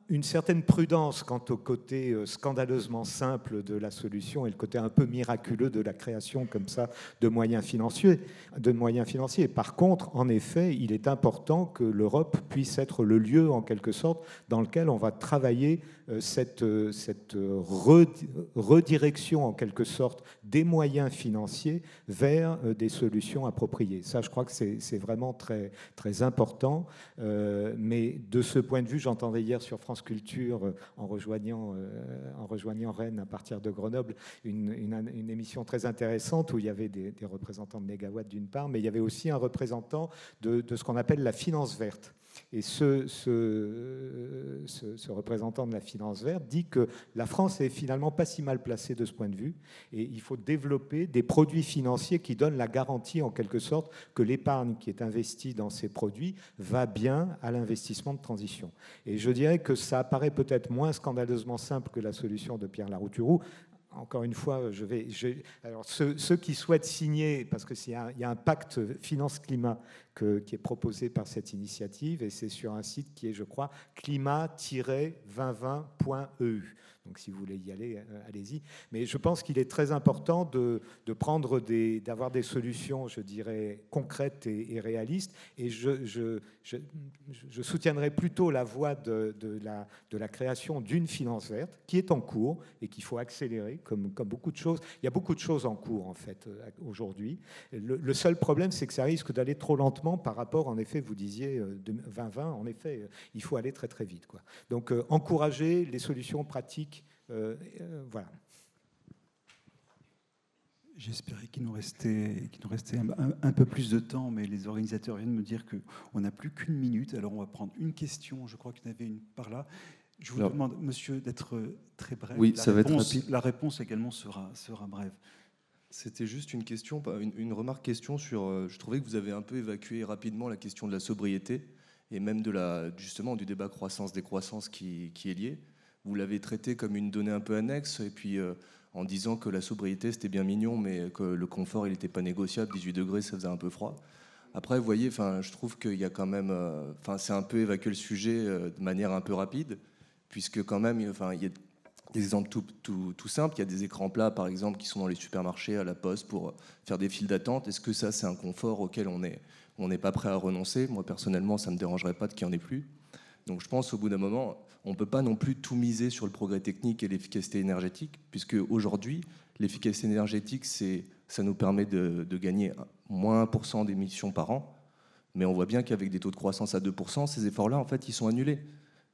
une certaine prudence quant au côté euh, scandaleusement simple de la solution et le côté un peu miraculeux de la création comme ça de moyens financiers. De moyens financiers. Par contre, en effet, il est important que l'Europe puisse être le lieu, en quelque sorte, dans lequel on va travailler euh, cette, euh, redirection, en quelque sorte, des moyens financiers vers des solutions appropriées. Ça, je crois que c'est vraiment très important. Mais de ce point de vue, j'entendais hier sur France Culture, euh, en rejoignant, euh, en rejoignant Rennes à partir de Grenoble, une, une, émission très intéressante où il y avait des, représentants de d'une part, mais il y avait aussi un représentant de, de ce qu'on appelle la finance verte. Et ce, représentant de la finance verte dit que la France est finalement pas si mal placée de ce point de vue, et il faut développer des produits financiers qui donnent la garantie, en quelque sorte, que l'épargne qui est investie dans ces produits va bien à l'investissement de transition. Et je dirais que ça apparaît peut-être moins scandaleusement simple que la solution de Pierre Larouturou, encore une fois, je vais. ceux, qui souhaitent signer, parce qu'il y, a un pacte finance-climat qui est proposé par cette initiative, et c'est sur un site qui est, je crois, climat-2020.eu. Donc si vous voulez y aller, euh, allez-y. Mais je pense qu'il est très important de, de prendre des, d'avoir des solutions, je dirais, concrètes et, réalistes. Et je, je, je, soutiendrai plutôt la voie de, de, la, de la création d'une finance verte qui est en cours et qu'il faut accélérer, comme, comme beaucoup de choses. Il y a beaucoup de choses en cours, en fait, euh, aujourd'hui. Le, seul problème, c'est que ça risque d'aller trop lentement par rapport, en effet, vous disiez 2020, en effet, il faut aller très très vite. Donc encourager les solutions pratiques euh, euh, voilà. J'espérais qu'il nous restait, qu'il nous restait un, peu plus de temps, mais les organisateurs viennent me dire qu'on n'a plus qu'une minute. Alors on va prendre une question, je crois qu'il y en avait une par là. Je vous demande, monsieur, d'être très bref. Oui, la ça réponse, va être rapide. La réponse également sera, sera brève. C'était juste une question, une, une, remarque question sur. Euh, je trouvais que vous avez un peu évacué rapidement la question de la sobriété et même de la, justement du débat croissance-décroissance qui, qui est lié vous l'avez traité comme une donnée un peu annexe, et puis euh, en disant que la sobriété c'était bien mignon, mais que le confort il n'était pas négociable, 18 degrés ça faisait un peu froid. Après, vous voyez, je trouve qu'il y a quand même, euh, c'est un peu évacuer le sujet euh, de manière un peu rapide, puisque quand même, il y a des exemples tout, simples. Il y a des écrans plats, par exemple, qui sont dans les supermarchés, à la poste, pour faire des files d'attente. Est-ce que ça, c'est un confort auquel on n'est on n'est pas prêt à renoncer? Moi, personnellement, ça ne me dérangerait pas de qu'il n'y en ait plus. Donc, je pense, au bout d'un moment, on ne peut pas non plus tout miser sur le progrès technique et l'efficacité énergétique, puisque aujourd'hui, l'efficacité énergétique, ça nous permet de, gagner moins 1% d'émissions par an, mais on voit bien qu'avec des taux de croissance à 2%, ces efforts-là, en fait, ils sont annulés.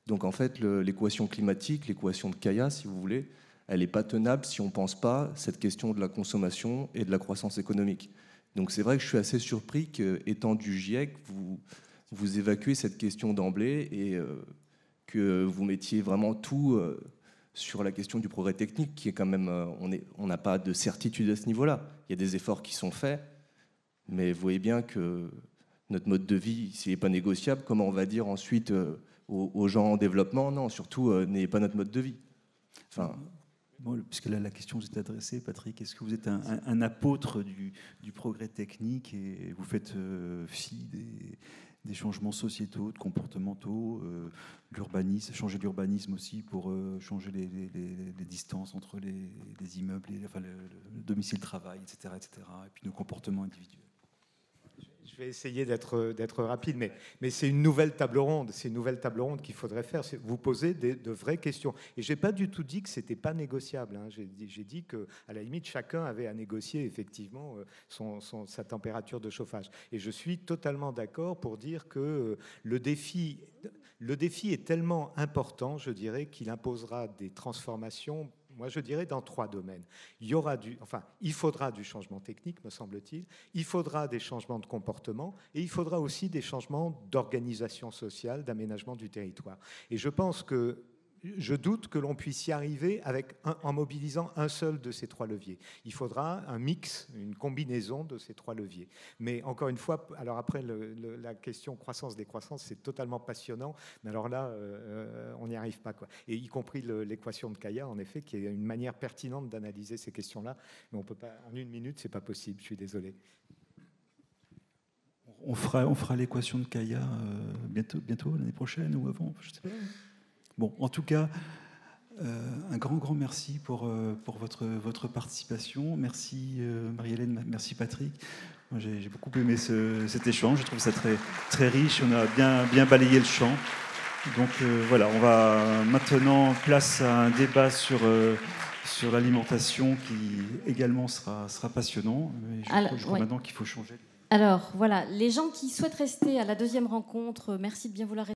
Donc en fait, l'équation climatique, l'équation de Kaya, si vous voulez, elle n'est pas tenable si on ne pense pas cette question de la consommation et de la croissance économique. Donc c'est vrai que je suis assez surpris qu'étant du GIEC, vous, vous évacuez cette question d'emblée et euh, que vous mettiez vraiment tout euh, sur la question du progrès technique, qui est quand même, euh, on n'a pas de certitude à ce niveau-là. Il y a des efforts qui sont faits, mais vous voyez bien que notre mode de vie, s'il n'est pas négociable, comment on va dire ensuite euh, aux, gens en développement, non, surtout, n'ayez pas notre mode de vie. Enfin, puisque là, la question vous est adressée, Patrick, est-ce que vous êtes un, apôtre du, progrès technique et vous faites fi des, des changements sociétaux, de comportementaux, euh, l'urbanisme, changer l'urbanisme aussi pour euh, changer les, distances entre les, immeubles, enfin, le, le domicile-travail, etc., etc., et puis nos comportements individuels. Je vais essayer d'être rapide, mais, c'est une nouvelle table ronde. C'est une nouvelle table ronde qu'il faudrait faire. Vous poser de vraies questions. Et j'ai pas du tout dit que c'était pas négociable. Hein. J'ai dit, dit que, à la limite, chacun avait à négocier effectivement euh, sa température de chauffage. Et je suis totalement d'accord pour dire que euh, le défi, le défi est tellement important, je dirais, qu'il imposera des transformations moi, je dirais dans trois domaines. Il il faudra du changement technique, me semble-t-il. Il faudra des changements de comportement et il faudra aussi des changements d'organisation sociale, d'aménagement du territoire. Et je pense que je doute que l'on puisse y arriver en mobilisant un seul de ces trois leviers. Il faudra un mix, une combinaison de ces trois leviers. Mais encore une fois, alors après la question croissance-décroissance, c'est totalement passionnant. Mais alors là, euh, on n'y arrive pas. Et y compris l'équation de Kaya, en effet, qui est une manière pertinente d'analyser ces questions-là. Mais on peut pas, en une minute, c'est pas possible. Je suis désolé. On fera, on fera l'équation de Kaya euh, bientôt, bientôt l'année prochaine ou avant, je sais pas. Bon, en tout cas, euh, un grand, grand merci pour, euh, pour votre, votre participation. Merci euh, Marie-Hélène, merci Patrick. J'ai beaucoup aimé cet échange, je trouve ça très, très riche, on a bien, bien balayé le champ. Donc voilà, on va maintenant place à un débat sur, sur l'alimentation qui également sera, sera passionnant. je, crois, maintenant qu'il faut changer. Alors voilà, les gens qui souhaitent rester à la deuxième rencontre, merci de bien vouloir